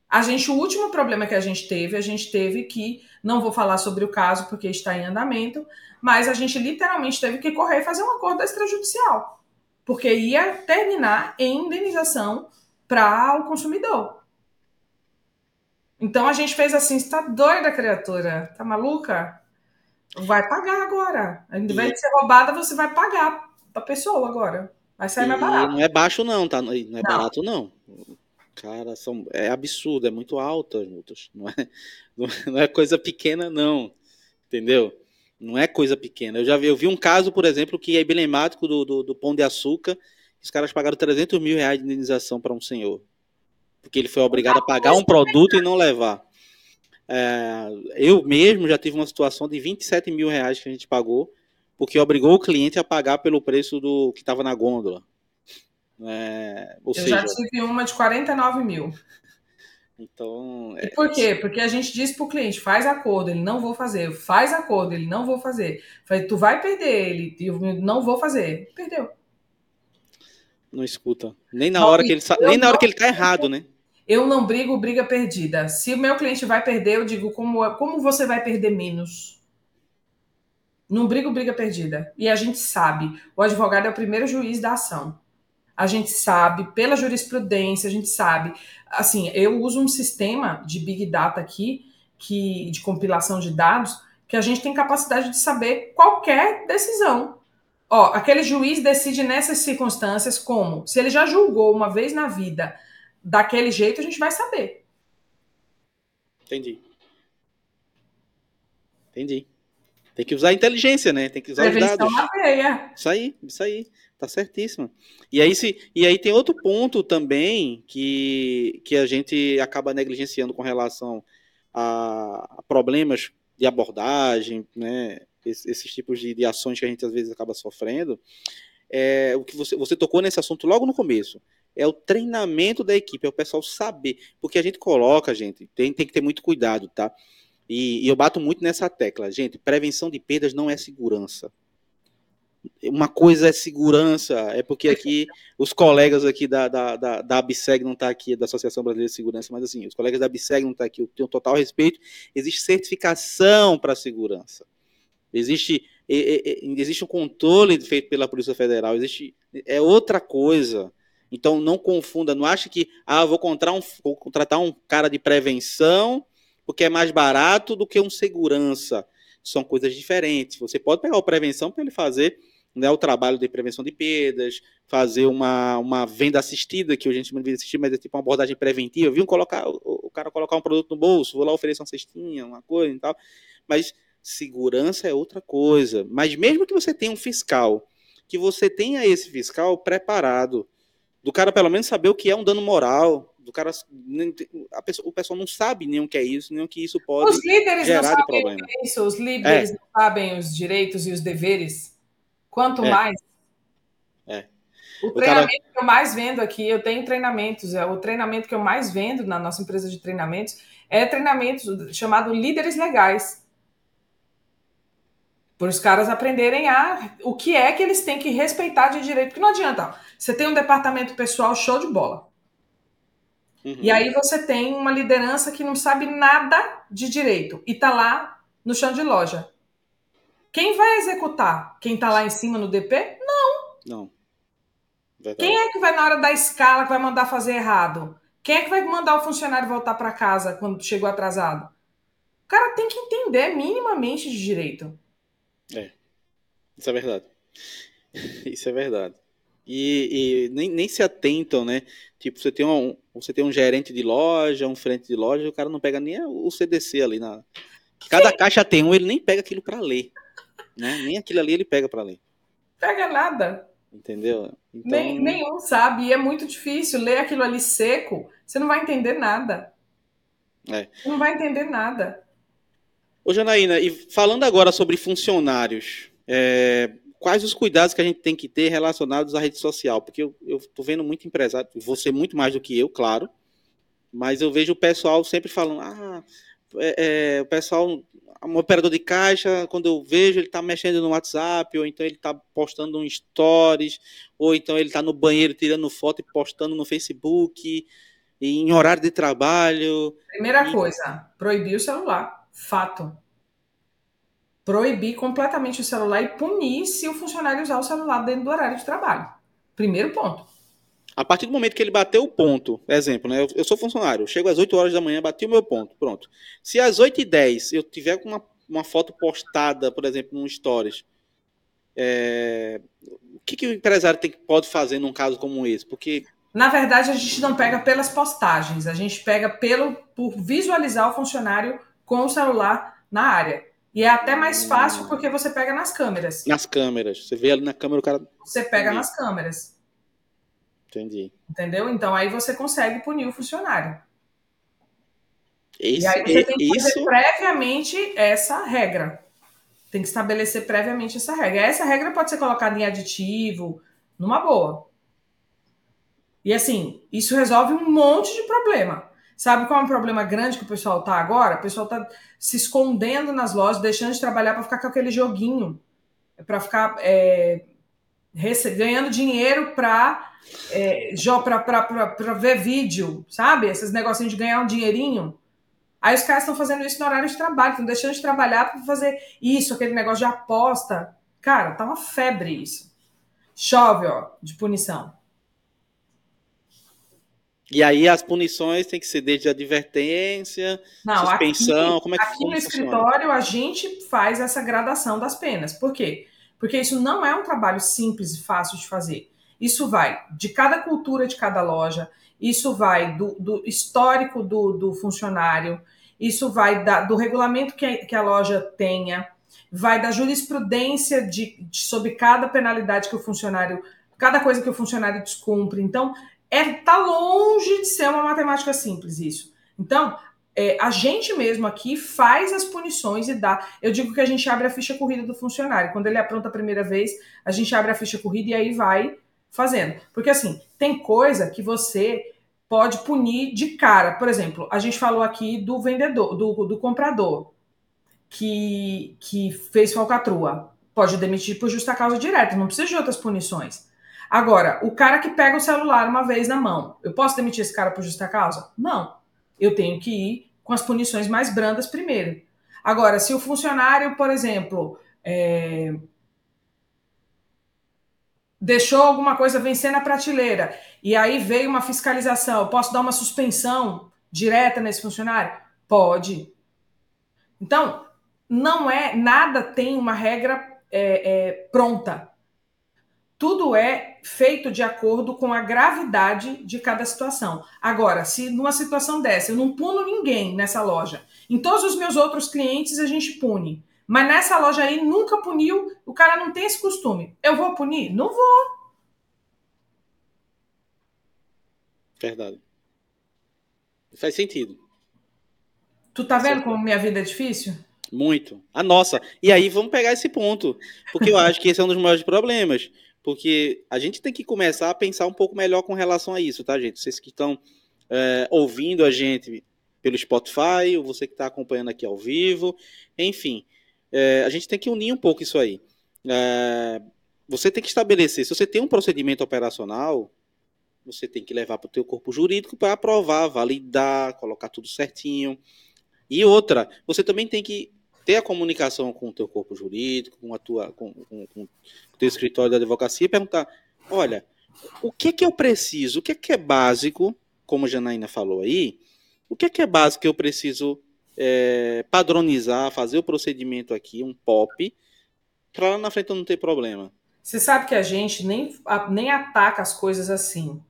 A gente, o último problema que a gente teve, a gente teve que, não vou falar sobre o caso porque está em andamento, mas a gente literalmente teve que correr e fazer um acordo extrajudicial, porque ia terminar em indenização para o consumidor. Então a gente fez assim, está doida, criatura? Tá maluca? Vai pagar agora. Ao invés de ser roubada, você vai pagar a pessoa agora. Vai sair e mais barato. Não é baixo, não, tá? Não é não. barato, não. Cara, são, é absurdo, é muito alta as multas. Não é, não é coisa pequena, não. Entendeu? Não é coisa pequena. Eu já vi, eu vi um caso, por exemplo, que é emblemático do, do, do Pão de Açúcar. Os caras pagaram 300 mil reais de indenização para um senhor. Porque ele foi obrigado a pagar um produto e não levar. É, eu mesmo já tive uma situação de 27 mil reais que a gente pagou, porque obrigou o cliente a pagar pelo preço do que estava na gôndola. É, eu seja, já tive uma de 49 mil. Então. É, e por quê? Porque a gente disse para o cliente: faz acordo, ele não vou fazer, faz acordo, ele não vou fazer. Falei, tu vai perder ele, eu não vou fazer. Perdeu. Não escuta. Nem na hora que ele nem na hora que ele tá errado, né? Eu não brigo briga perdida. Se o meu cliente vai perder, eu digo como, como você vai perder menos. Não brigo briga perdida. E a gente sabe, o advogado é o primeiro juiz da ação. A gente sabe, pela jurisprudência, a gente sabe. Assim, eu uso um sistema de Big Data aqui, que, de compilação de dados, que a gente tem capacidade de saber qualquer decisão. Ó, aquele juiz decide nessas circunstâncias como? Se ele já julgou uma vez na vida daquele jeito, a gente vai saber. Entendi. Entendi. Tem que usar a inteligência, né? Tem que usar Prevenção os dados. Na veia. Isso aí, isso aí. Tá certíssimo. E aí, se, e aí tem outro ponto também que, que a gente acaba negligenciando com relação a, a problemas de abordagem, né? Esses, esses tipos de, de, ações que a gente às vezes acaba sofrendo. É, o que você, você tocou nesse assunto logo no começo é o treinamento da equipe, é o pessoal saber. Porque a gente coloca, gente, tem, tem que ter muito cuidado, tá? E, e eu bato muito nessa tecla. Gente, prevenção de perdas não é segurança. Uma coisa é segurança, é porque aqui os colegas aqui da, da, da, da ABSEG não tá aqui, da Associação Brasileira de Segurança, mas assim, os colegas da ABSEG não tá aqui, eu tenho total respeito. Existe certificação para segurança. Existe, existe um controle feito pela Polícia Federal, existe é outra coisa. Então não confunda, não ache que ah, vou contratar um, vou contratar um cara de prevenção porque é mais barato do que um segurança. São coisas diferentes. Você pode pegar o prevenção para ele fazer né, o trabalho de prevenção de perdas, fazer uma, uma venda assistida, que a gente não devia assistir, mas é tipo uma abordagem preventiva. Viu colocar, o cara colocar um produto no bolso, vou lá oferecer uma cestinha, uma coisa e tal. Mas segurança é outra coisa. Mas mesmo que você tenha um fiscal, que você tenha esse fiscal preparado do cara pelo menos saber o que é um dano moral, do cara pessoa, o pessoal não sabe nem o que é isso, nem o que isso pode os líderes gerar não sabem problema. Isso, os líderes é. não sabem os direitos e os deveres. Quanto é. mais. É. O, o treinamento cara... que eu mais vendo aqui, eu tenho treinamentos, é o treinamento que eu mais vendo na nossa empresa de treinamentos é treinamento chamado líderes legais. Por os caras aprenderem a o que é que eles têm que respeitar de direito. Porque não adianta, ó, você tem um departamento pessoal show de bola. Uhum. E aí você tem uma liderança que não sabe nada de direito e tá lá no chão de loja. Quem vai executar? Quem está lá em cima no DP? Não. Não. Verdade. Quem é que vai na hora da escala que vai mandar fazer errado? Quem é que vai mandar o funcionário voltar para casa quando chegou atrasado? O cara tem que entender minimamente de direito. É. Isso é verdade. Isso é verdade. E, e nem, nem, se atentam, né? Tipo, você tem, um, você tem um gerente de loja, um frente de loja, o cara não pega nem o CDC ali na. Cada caixa tem um, ele nem pega aquilo para ler. Né? Nem aquilo ali ele pega para ler. Pega nada. Entendeu? Então... Nem, nenhum sabe. E é muito difícil ler aquilo ali seco. Você não vai entender nada. É. Você não vai entender nada. Ô, Janaína, e falando agora sobre funcionários, é, quais os cuidados que a gente tem que ter relacionados à rede social? Porque eu, estou vendo muito empresário, você muito mais do que eu, claro, mas eu vejo o pessoal sempre falando, ah, é, é, o pessoal, um operador de caixa, quando eu vejo, ele está mexendo no WhatsApp, ou então ele está postando um stories, ou então ele está no banheiro tirando foto e postando no Facebook, em horário de trabalho. Primeira e... coisa, proibir o celular. Fato proibir completamente o celular e punir se o funcionário usar o celular dentro do horário de trabalho. Primeiro ponto. A partir do momento que ele bateu o ponto, exemplo, né? Eu, sou funcionário, eu chego às 8 horas da manhã, bati o meu ponto, pronto. Se às 8 e 10 eu tiver uma, uma foto postada, por exemplo, num Stories, é, o que, que o empresário tem, pode fazer num caso como esse? Porque. Na verdade, a gente não pega pelas postagens, a gente pega pelo por visualizar o funcionário com o celular na área. E é até mais fácil porque você pega nas câmeras. Nas câmeras. Você vê ali na câmera o cara. Você pega Entendi. nas câmeras. Entendi. Entendeu? Então aí você consegue punir o funcionário. Esse, e aí você tem que fazer previamente essa regra. Tem que estabelecer previamente essa regra. Essa regra pode ser colocada em aditivo, numa boa. E assim, isso resolve um monte de problema. Sabe qual é um problema grande que o pessoal tá agora? O pessoal tá se escondendo nas lojas, deixando de trabalhar para ficar com aquele joguinho, para ficar é, ganhando dinheiro para é, para ver vídeo, sabe? Esses negocinhos de ganhar um dinheirinho. Aí os caras estão fazendo isso no horário de trabalho, estão deixando de trabalhar para fazer isso, aquele negócio de aposta. Cara, tá uma febre isso. Chove, ó, de punição. E aí as punições têm que ser desde advertência, Não, suspensão, aqui, como é que Aqui no escritório a gente faz essa gradação das penas. Por quê? Porque isso não é um trabalho simples e fácil de fazer. Isso vai de cada cultura de cada loja, isso vai do, do histórico do, do, funcionário, isso vai da, do regulamento que a, que a loja tenha, vai da jurisprudência de, de, sobre cada penalidade que o funcionário, cada coisa que o funcionário descumpre. Então, é tá longe de ser uma matemática simples isso. Então, é, a gente mesmo aqui faz as punições e dá. Eu digo que a gente abre a ficha corrida do funcionário. Quando ele apronta a primeira vez, a gente abre a ficha corrida e aí vai fazendo. Porque assim, tem coisa que você pode punir de cara. Por exemplo, a gente falou aqui do vendedor, do, do comprador que, que fez falcatrua. Pode demitir por justa causa direta, não precisa de outras punições. Agora, o cara que pega o celular uma vez na mão, eu posso demitir esse cara por justa causa? Não. Eu tenho que ir com as punições mais brandas primeiro. Agora, se o funcionário, por exemplo, é... deixou alguma coisa vencer na prateleira e aí veio uma fiscalização, eu posso dar uma suspensão direta nesse funcionário? Pode. Então, não é nada tem uma regra é, é, pronta tudo é feito de acordo com a gravidade de cada situação. Agora, se numa situação dessa eu não puno ninguém nessa loja, em todos os meus outros clientes a gente pune, mas nessa loja aí nunca puniu, o cara não tem esse costume. Eu vou punir? Não vou. Verdade. Faz sentido. Tu tá vendo como minha vida é difícil? Muito. A nossa. E aí vamos pegar esse ponto, porque eu acho que esse é um dos maiores problemas porque a gente tem que começar a pensar um pouco melhor com relação a isso, tá, gente? Vocês que estão é, ouvindo a gente pelo Spotify, ou você que está acompanhando aqui ao vivo, enfim, é, a gente tem que unir um pouco isso aí. É, você tem que estabelecer, se você tem um procedimento operacional, você tem que levar para o teu corpo jurídico para aprovar, validar, colocar tudo certinho. E outra, você também tem que ter a comunicação com o teu corpo jurídico, com a tua, com, com, com o teu escritório de advocacia e perguntar, olha, o que que eu preciso, o que que é básico, como a Janaína falou aí, o que que é básico que eu preciso é, padronizar, fazer o procedimento aqui, um POP, para lá na frente eu não ter problema. Você sabe que a gente nem, nem ataca as coisas assim,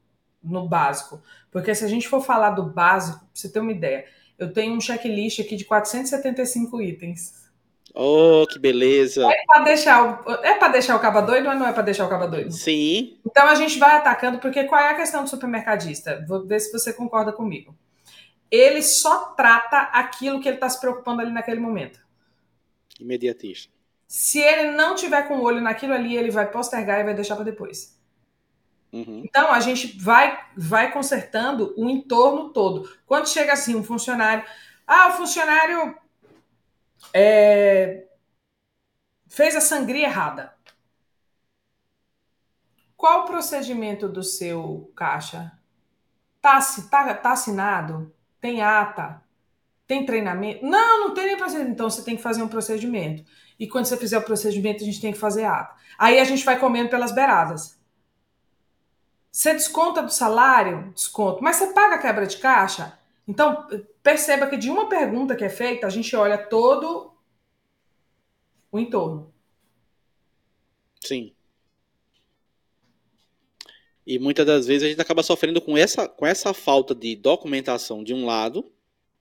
no básico. Porque se a gente for falar do básico, pra você ter uma ideia, eu tenho um checklist aqui de 475 itens. Oh, que beleza! É para deixar, o, é pra deixar o caba doido ou não é para deixar o caba doido? Sim. Então a gente vai atacando, porque qual é a questão do supermercadista? Vou ver se você concorda comigo. Ele só trata aquilo que ele está se preocupando ali naquele momento. Imediatista. Se ele não tiver com o olho naquilo ali, ele vai postergar e vai deixar para depois. Uhum. Então a gente vai vai consertando o entorno todo. Quando chega assim um funcionário, ah, o funcionário é, fez a sangria errada. Qual o procedimento do seu caixa? Tá, tá, tá assinado? Tem ata? Tem treinamento? Não, não tem nem procedimento. Então você tem que fazer um procedimento. E quando você fizer o procedimento, a gente tem que fazer ata. Aí a gente vai comendo pelas beiradas. Você desconta do salário? Desconto. Mas você paga a quebra de caixa? Então, perceba que de uma pergunta que é feita, a gente olha todo o entorno. Sim. E muitas das vezes a gente acaba sofrendo com essa, com essa falta de documentação de um lado,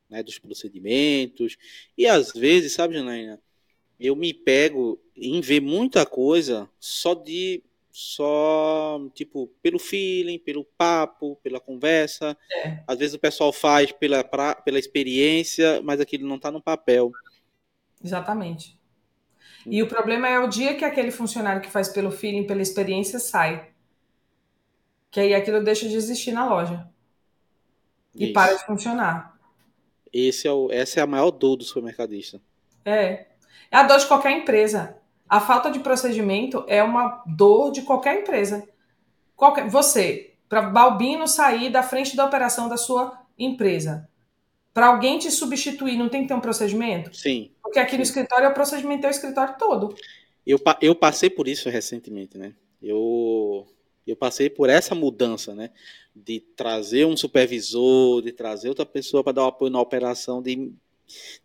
né, dos procedimentos, e às vezes, sabe, Janaína, eu me pego em ver muita coisa só de só tipo pelo feeling, pelo papo, pela conversa. É. Às vezes o pessoal faz pela, pra, pela experiência, mas aquilo não está no papel. Exatamente. E o problema é o dia que aquele funcionário que faz pelo feeling, pela experiência, sai. Que aí aquilo deixa de existir na loja. E Isso. para de funcionar. Esse é o, essa é a maior dor do supermercadista. É. É a dor de qualquer empresa. A falta de procedimento é uma dor de qualquer empresa. Qualquer, você, para Balbino sair da frente da operação da sua empresa, para alguém te substituir, não tem que ter um procedimento? Sim. Porque aqui sim. no escritório é o procedimento é o escritório todo. Eu, eu passei por isso recentemente, né? Eu, eu passei por essa mudança, né? De trazer um supervisor, de trazer outra pessoa para dar o apoio na operação, de,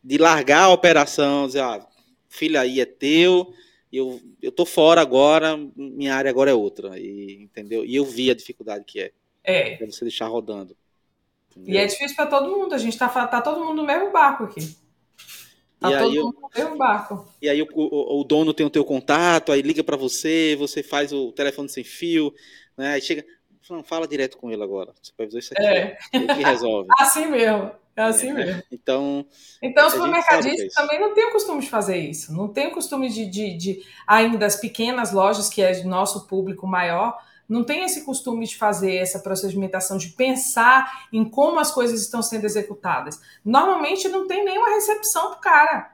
de largar a operação, dizer, ah, filho aí é teu, eu, eu tô fora agora, minha área agora é outra, e, entendeu? E eu vi a dificuldade que é. É. Pra você deixar rodando. Entendeu? E é difícil para todo mundo, a gente tá, tá todo mundo no mesmo barco aqui. Tá e todo aí, mundo no mesmo barco. E aí o, o, o dono tem o teu contato, aí liga para você, você faz o telefone sem fio, né? Aí chega, não, fala direto com ele agora. Você vai fazer isso aqui, é. ele que resolve. assim mesmo. É assim é, mesmo. Então, então os supermercadistas também não têm o costume de fazer isso. Não tem o costume de, de, de, ainda das pequenas lojas, que é nosso público maior, não tem esse costume de fazer essa procedimentação, de pensar em como as coisas estão sendo executadas. Normalmente não tem nenhuma recepção pro cara.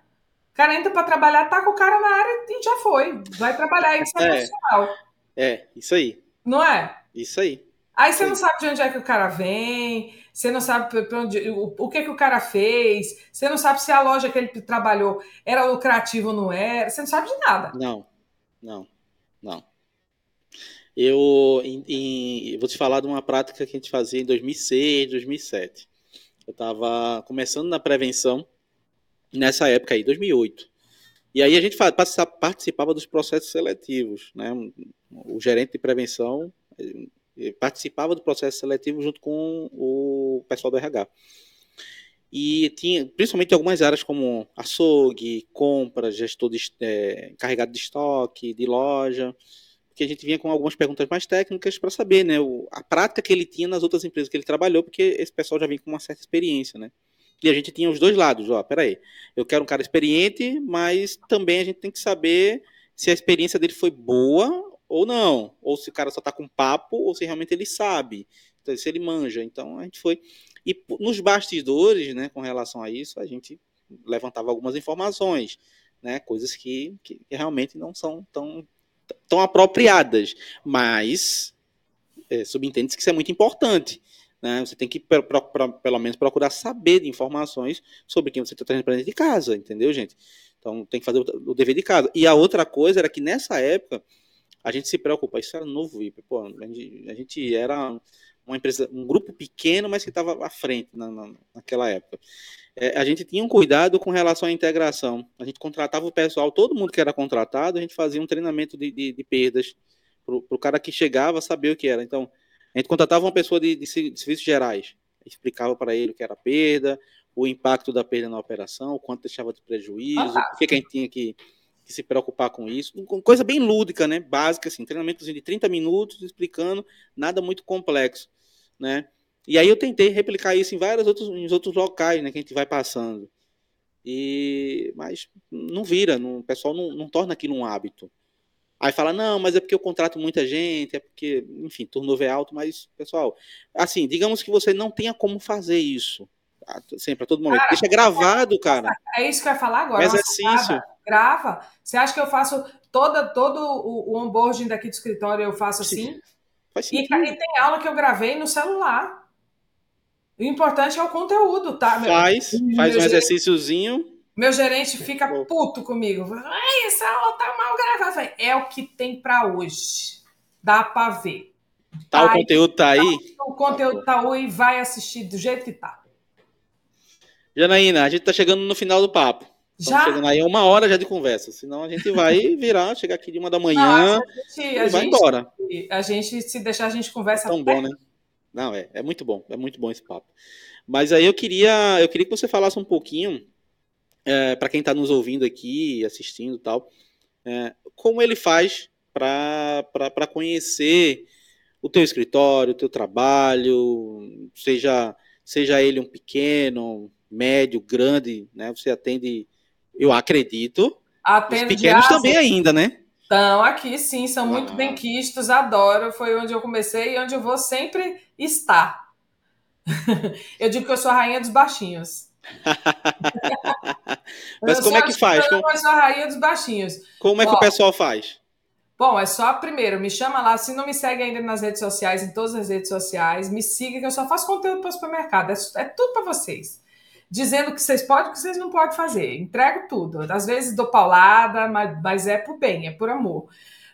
O cara entra para trabalhar, tá com o cara na área e já foi. Vai trabalhar, isso é, é profissional. É, isso aí. Não é? Isso aí. Aí você não sabe de onde é que o cara vem, você não sabe onde, o, o que, que o cara fez, você não sabe se a loja que ele trabalhou era lucrativa ou não era, você não sabe de nada. Não, não, não. Eu em, em, vou te falar de uma prática que a gente fazia em 2006, 2007. Eu estava começando na prevenção nessa época aí, 2008. E aí a gente participava dos processos seletivos, né? O gerente de prevenção participava do processo seletivo junto com o pessoal do RH. E tinha, principalmente algumas áreas como açougue, compra, gestor de, é, encarregado de estoque, de loja, que a gente vinha com algumas perguntas mais técnicas para saber, né, o, a prática que ele tinha nas outras empresas que ele trabalhou, porque esse pessoal já vinha com uma certa experiência, né. E a gente tinha os dois lados, ó, peraí, eu quero um cara experiente, mas também a gente tem que saber se a experiência dele foi boa ou não, ou se o cara só tá com papo, ou se realmente ele sabe, então, se ele manja. Então a gente foi. E nos bastidores, né, com relação a isso, a gente levantava algumas informações, né, coisas que, que realmente não são tão, tão apropriadas, mas é, subentende-se que isso é muito importante. Né? Você tem que, pra, pra, pelo menos, procurar saber de informações sobre quem você está trazendo para dentro de casa, entendeu, gente? Então tem que fazer o dever de casa. E a outra coisa era que nessa época a gente se preocupa, isso era novo IP, pô, a gente, a gente era uma empresa, um grupo pequeno, mas que estava à frente na, na, naquela época. É, a gente tinha um cuidado com relação à integração. A gente contratava o pessoal, todo mundo que era contratado, a gente fazia um treinamento de, de, de perdas para o cara que chegava saber o que era. Então, a gente contratava uma pessoa de, de, de serviços gerais, explicava para ele o que era perda, o impacto da perda na operação, o quanto deixava de prejuízo, ah, o que, que a gente tinha que, que, se preocupar com isso. Coisa bem lúdica, né? Básica, assim, treinamento de 30 minutos explicando, nada muito complexo, né? E aí eu tentei replicar isso em vários outros, em outros locais, né, que a gente vai passando. E mas não vira, não, o pessoal não, não torna aquilo um hábito. Aí fala, não, mas é porque eu contrato muita gente, é porque, enfim, turnover é alto, mas, pessoal, assim, digamos que você não tenha como fazer isso. Sempre, a todo momento. Cara, Deixa gravado, cara. É isso que eu ia falar agora. Exercício. Grava. Você acha que eu faço toda, todo o, o onboarding daqui do escritório, eu faço assim? Faz e, e tem aula que eu gravei no celular. O importante é o conteúdo, tá? Faz, meu, faz um exercíciozinho meu gerente fica puto comigo. Ai, essa aula tá mal gravada. É o que tem para hoje. Dá para ver. Tá, o conteúdo tá aí? O conteúdo tá aí, vai assistir do jeito que tá. Janaína, a gente tá chegando no final do papo. Estamos já? chegando aí uma hora já de conversa. Senão a gente vai virar, chegar aqui de uma da manhã Não, gente, e vai gente, embora. A gente, se deixar, a gente conversa Tão até... bom, né? Não, é, é muito bom. É muito bom esse papo. Mas aí eu queria, eu queria que você falasse um pouquinho é, para quem está nos ouvindo aqui, assistindo e tal, é, como ele faz para conhecer o teu escritório, o teu trabalho, seja, seja ele um pequeno, médio, grande, né? Você atende, eu acredito, Atendo os pequenos também ainda, né? Estão aqui, sim, são ah. muito bem quistos, adoro. Foi onde eu comecei e onde eu vou sempre estar. eu digo que eu sou a rainha dos baixinhos. Mas como é que faz? Como... a rainha dos baixinhos. Como é que o pessoal faz? Bom, é só primeiro, me chama lá. Se não me segue ainda nas redes sociais, em todas as redes sociais, me siga que eu só faço conteúdo para o supermercado. É, é tudo para vocês. Dizendo que vocês podem e que vocês não podem fazer. Entrego tudo. Às vezes dou paulada, mas, mas é por bem, é por amor.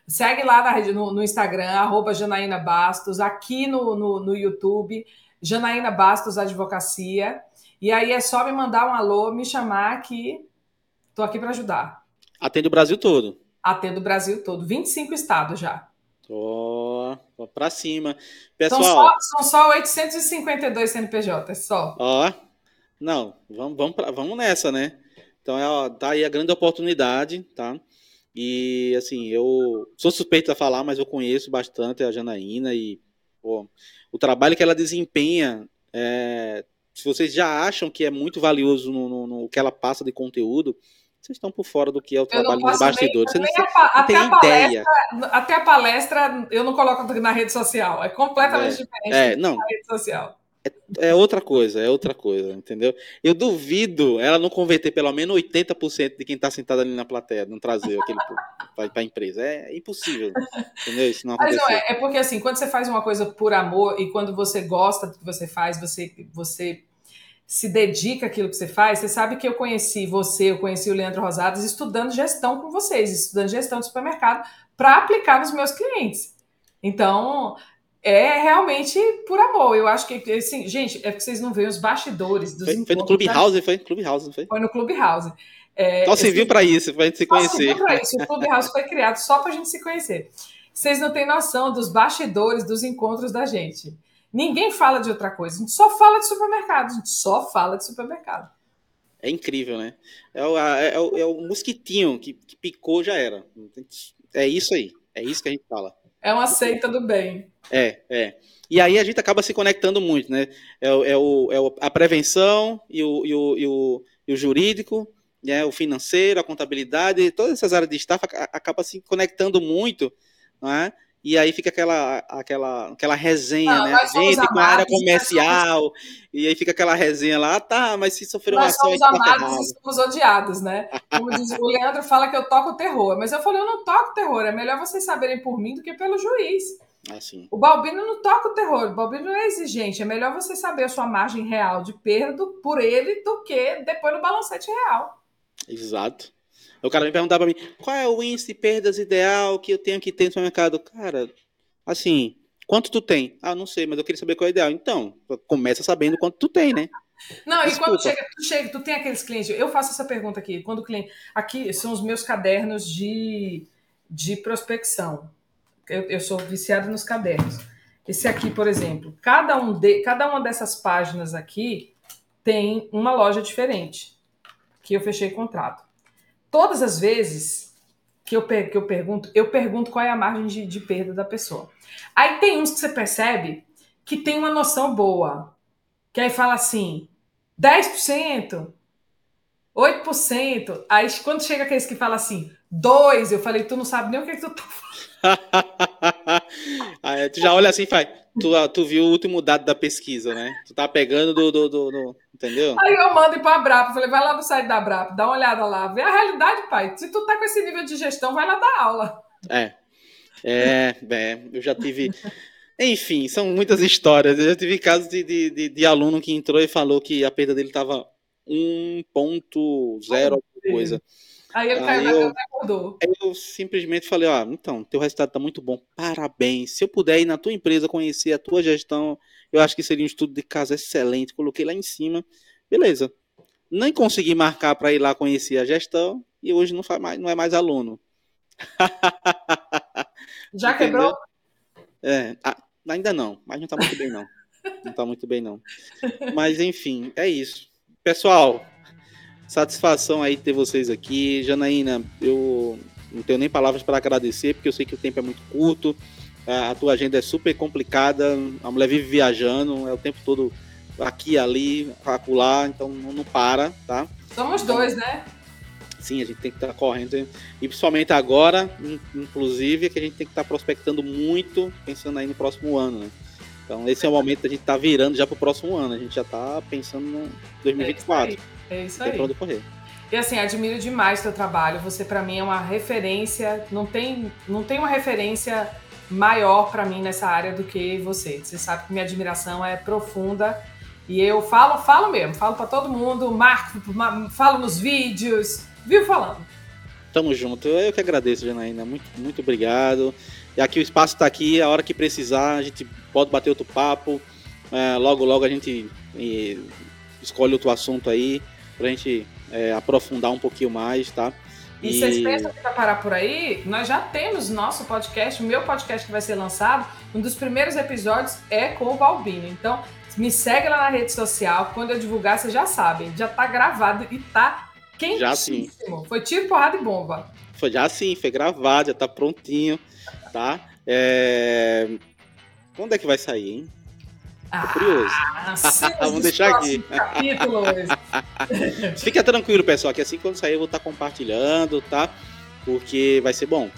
Segue lá na, no, no Instagram, arroba Janaína Bastos, aqui no, no, no YouTube, Janaína Bastos Advocacia. E aí é só me mandar um alô, me chamar que estou aqui para ajudar. Atende o Brasil todo. Atendo o Brasil todo, 25 estados já. Ó, oh, para cima. Pessoal, são só, são só 852 CNPJ, só. Ó, não, vamos, vamos, pra, vamos nessa, né? Então, é, tá aí a grande oportunidade, tá? E, assim, eu sou suspeito a falar, mas eu conheço bastante a Janaína e, pô, o trabalho que ela desempenha é, se vocês já acham que é muito valioso no, no, no que ela passa de conteúdo, vocês estão por fora do que é o trabalho dos bastidores. Você não, não tem ideia. Até a palestra eu não coloco na rede social. É completamente é, diferente é, não, na rede social. É, é, outra coisa, é outra coisa, entendeu? Eu duvido ela não converter pelo menos 80% de quem está sentado ali na plateia, não trazer aquele para a empresa. É, impossível, entendeu? Isso não Mas não, é, é porque assim, quando você faz uma coisa por amor e quando você gosta do que você faz, você, você se dedica àquilo que você faz, você sabe que eu conheci você, eu conheci o Leandro Rosadas estudando gestão com vocês, estudando gestão de supermercado para aplicar nos meus clientes. Então, é realmente por amor. Eu acho que, assim, gente, é porque vocês não veem os bastidores dos Foi, foi no Clubhouse, foi? Clubhouse, não foi? Foi no Clubhouse. É, só serviu para isso, para a gente se conhecer. Só isso. O Clubhouse foi criado só para a gente se conhecer. Vocês não têm noção dos bastidores dos encontros da gente. Ninguém fala de outra coisa. A gente só fala de supermercado. A gente só fala de supermercado. É incrível, né? É o, é o, é o mosquitinho que, que picou, já era. É isso aí. É isso que a gente fala. É uma seita do bem. É, é. E aí a gente acaba se conectando muito, né? É, é, o, é a prevenção e o, e o, e o, e o jurídico, né? o financeiro, a contabilidade, todas essas áreas de staff acaba se conectando muito, não é? E aí fica aquela, aquela, aquela resenha, não, né? A gente com a área comercial, e aí fica aquela resenha lá, ah, tá, mas se sofrer uma ação... Nós somos amados e somos odiados, né? Como diz, o Leandro fala que eu toco terror, mas eu falei, eu não toco terror, é melhor vocês saberem por mim do que pelo juiz. Assim. O Balbino não toca o terror, o Balbino não é exigente, é melhor você saber a sua margem real de perda por ele do que depois no balancete real. Exato. O cara me perguntava pra mim, qual é o índice de perdas ideal que eu tenho que ter no mercado? Cara, assim, quanto tu tem? Ah, não sei, mas eu queria saber qual é o ideal. Então, começa sabendo quanto tu tem, né? Não, Desculpa. e quando chega, tu chega, tu tem aqueles clientes. Eu faço essa pergunta aqui. Quando o cliente. Aqui são os meus cadernos de, de prospecção. Eu, eu sou viciado nos cadernos. Esse aqui, por exemplo, cada, um de, cada uma dessas páginas aqui tem uma loja diferente que eu fechei contrato. Todas as vezes que eu, que eu pergunto, eu pergunto qual é a margem de, de perda da pessoa. Aí tem uns que você percebe que tem uma noção boa. Que aí fala assim, 10%, 8%. Aí quando chega aqueles que fala assim, 2, eu falei, tu não sabe nem o que, é que tu tá falando. aí, tu já olha assim e faz. Tu, tu viu o último dado da pesquisa, né? Tu tá pegando do. do, do, do entendeu? Aí eu mando ir pra Brap, falei, vai lá no site da Brap, dá uma olhada lá, vê a realidade, pai. Se tu tá com esse nível de gestão, vai lá dar aula. É. É, é eu já tive. Enfim, são muitas histórias. Eu já tive casos de, de, de, de aluno que entrou e falou que a perda dele estava 1.0 coisa. Aí ele caiu eu, na acordou. Eu simplesmente falei, ó, então, teu resultado tá muito bom, parabéns. Se eu puder ir na tua empresa conhecer a tua gestão, eu acho que seria um estudo de caso excelente. Coloquei lá em cima, beleza. Nem consegui marcar para ir lá conhecer a gestão e hoje não, faz mais, não é mais aluno. Já quebrou? É, ainda não, mas não tá muito bem não. Não tá muito bem não. Mas enfim, é isso. Pessoal, satisfação aí ter vocês aqui. Janaína, eu não tenho nem palavras para agradecer, porque eu sei que o tempo é muito curto. A tua agenda é super complicada. A mulher vive viajando, é o tempo todo aqui, ali, acolá, então não para, tá? Somos dois, né? Sim, a gente tem que estar tá correndo. E principalmente agora, inclusive, que a gente tem que estar tá prospectando muito, pensando aí no próximo ano, né? Então, esse é o momento da gente estar tá virando já para o próximo ano. A gente já está pensando no 2024. É isso aí. É isso aí. correr. E assim, admiro demais teu trabalho. Você para mim é uma referência, não tem, não tem uma referência maior para mim nessa área do que você. Você sabe que minha admiração é profunda e eu falo, falo mesmo, falo para todo mundo, marco, falo nos vídeos, vivo falando. Tamo junto. Eu que agradeço, Janaína. Muito, muito obrigado. E aqui o espaço está aqui, a hora que precisar, a gente pode bater outro papo. É, logo, logo a gente e, escolhe outro assunto aí pra gente é, aprofundar um pouquinho mais, tá? E, e vocês pensam que vai parar por aí? Nós já temos nosso podcast, o meu podcast que vai ser lançado. Um dos primeiros episódios é com o Balbino. Então, me segue lá na rede social. Quando eu divulgar, vocês já sabem. Já tá gravado e tá quentíssimo. Já sim. Foi tiro, porrada e bomba. Foi já sim, foi gravado, já tá prontinho, tá? É... Quando é que vai sair, hein? Ah, curioso. Vamos deixar aqui. Fica tranquilo, pessoal, que assim quando sair eu vou estar compartilhando, tá? Porque vai ser bom.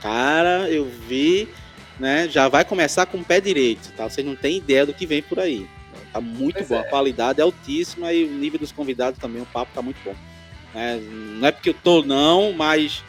Cara, eu vi, né? Já vai começar com o pé direito, tá? Vocês não têm ideia do que vem por aí. Tá muito pois bom, é. a qualidade é altíssima e o nível dos convidados também, o papo tá muito bom. É, não é porque eu tô, não, mas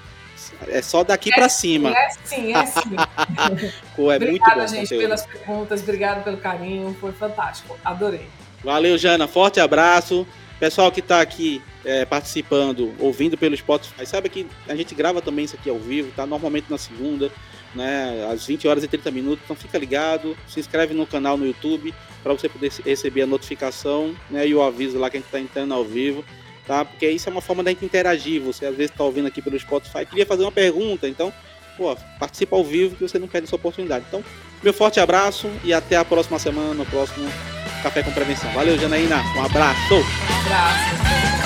é só daqui é para cima. É sim, é sim. Pô, é Obrigada, muito bom. gente, conteúdo. pelas perguntas. Obrigado pelo carinho. Foi fantástico. Adorei. Valeu, Jana. Forte abraço. Pessoal que está aqui é, participando, ouvindo pelo Spotify, sabe que a gente grava também isso aqui ao vivo, tá? Normalmente na segunda, né? Às 20 horas e 30 minutos. Então fica ligado, se inscreve no canal no YouTube para você poder receber a notificação né, e o aviso lá que a gente está entrando ao vivo tá? Porque isso é uma forma da gente interagir. Você às vezes está ouvindo aqui pelo Spotify, queria fazer uma pergunta, então, pô, participa ao vivo que você não perde essa oportunidade. Então, meu forte abraço e até a próxima semana, no próximo Café com Prevenção. Valeu, Janaína. Um abraço. Um abraço.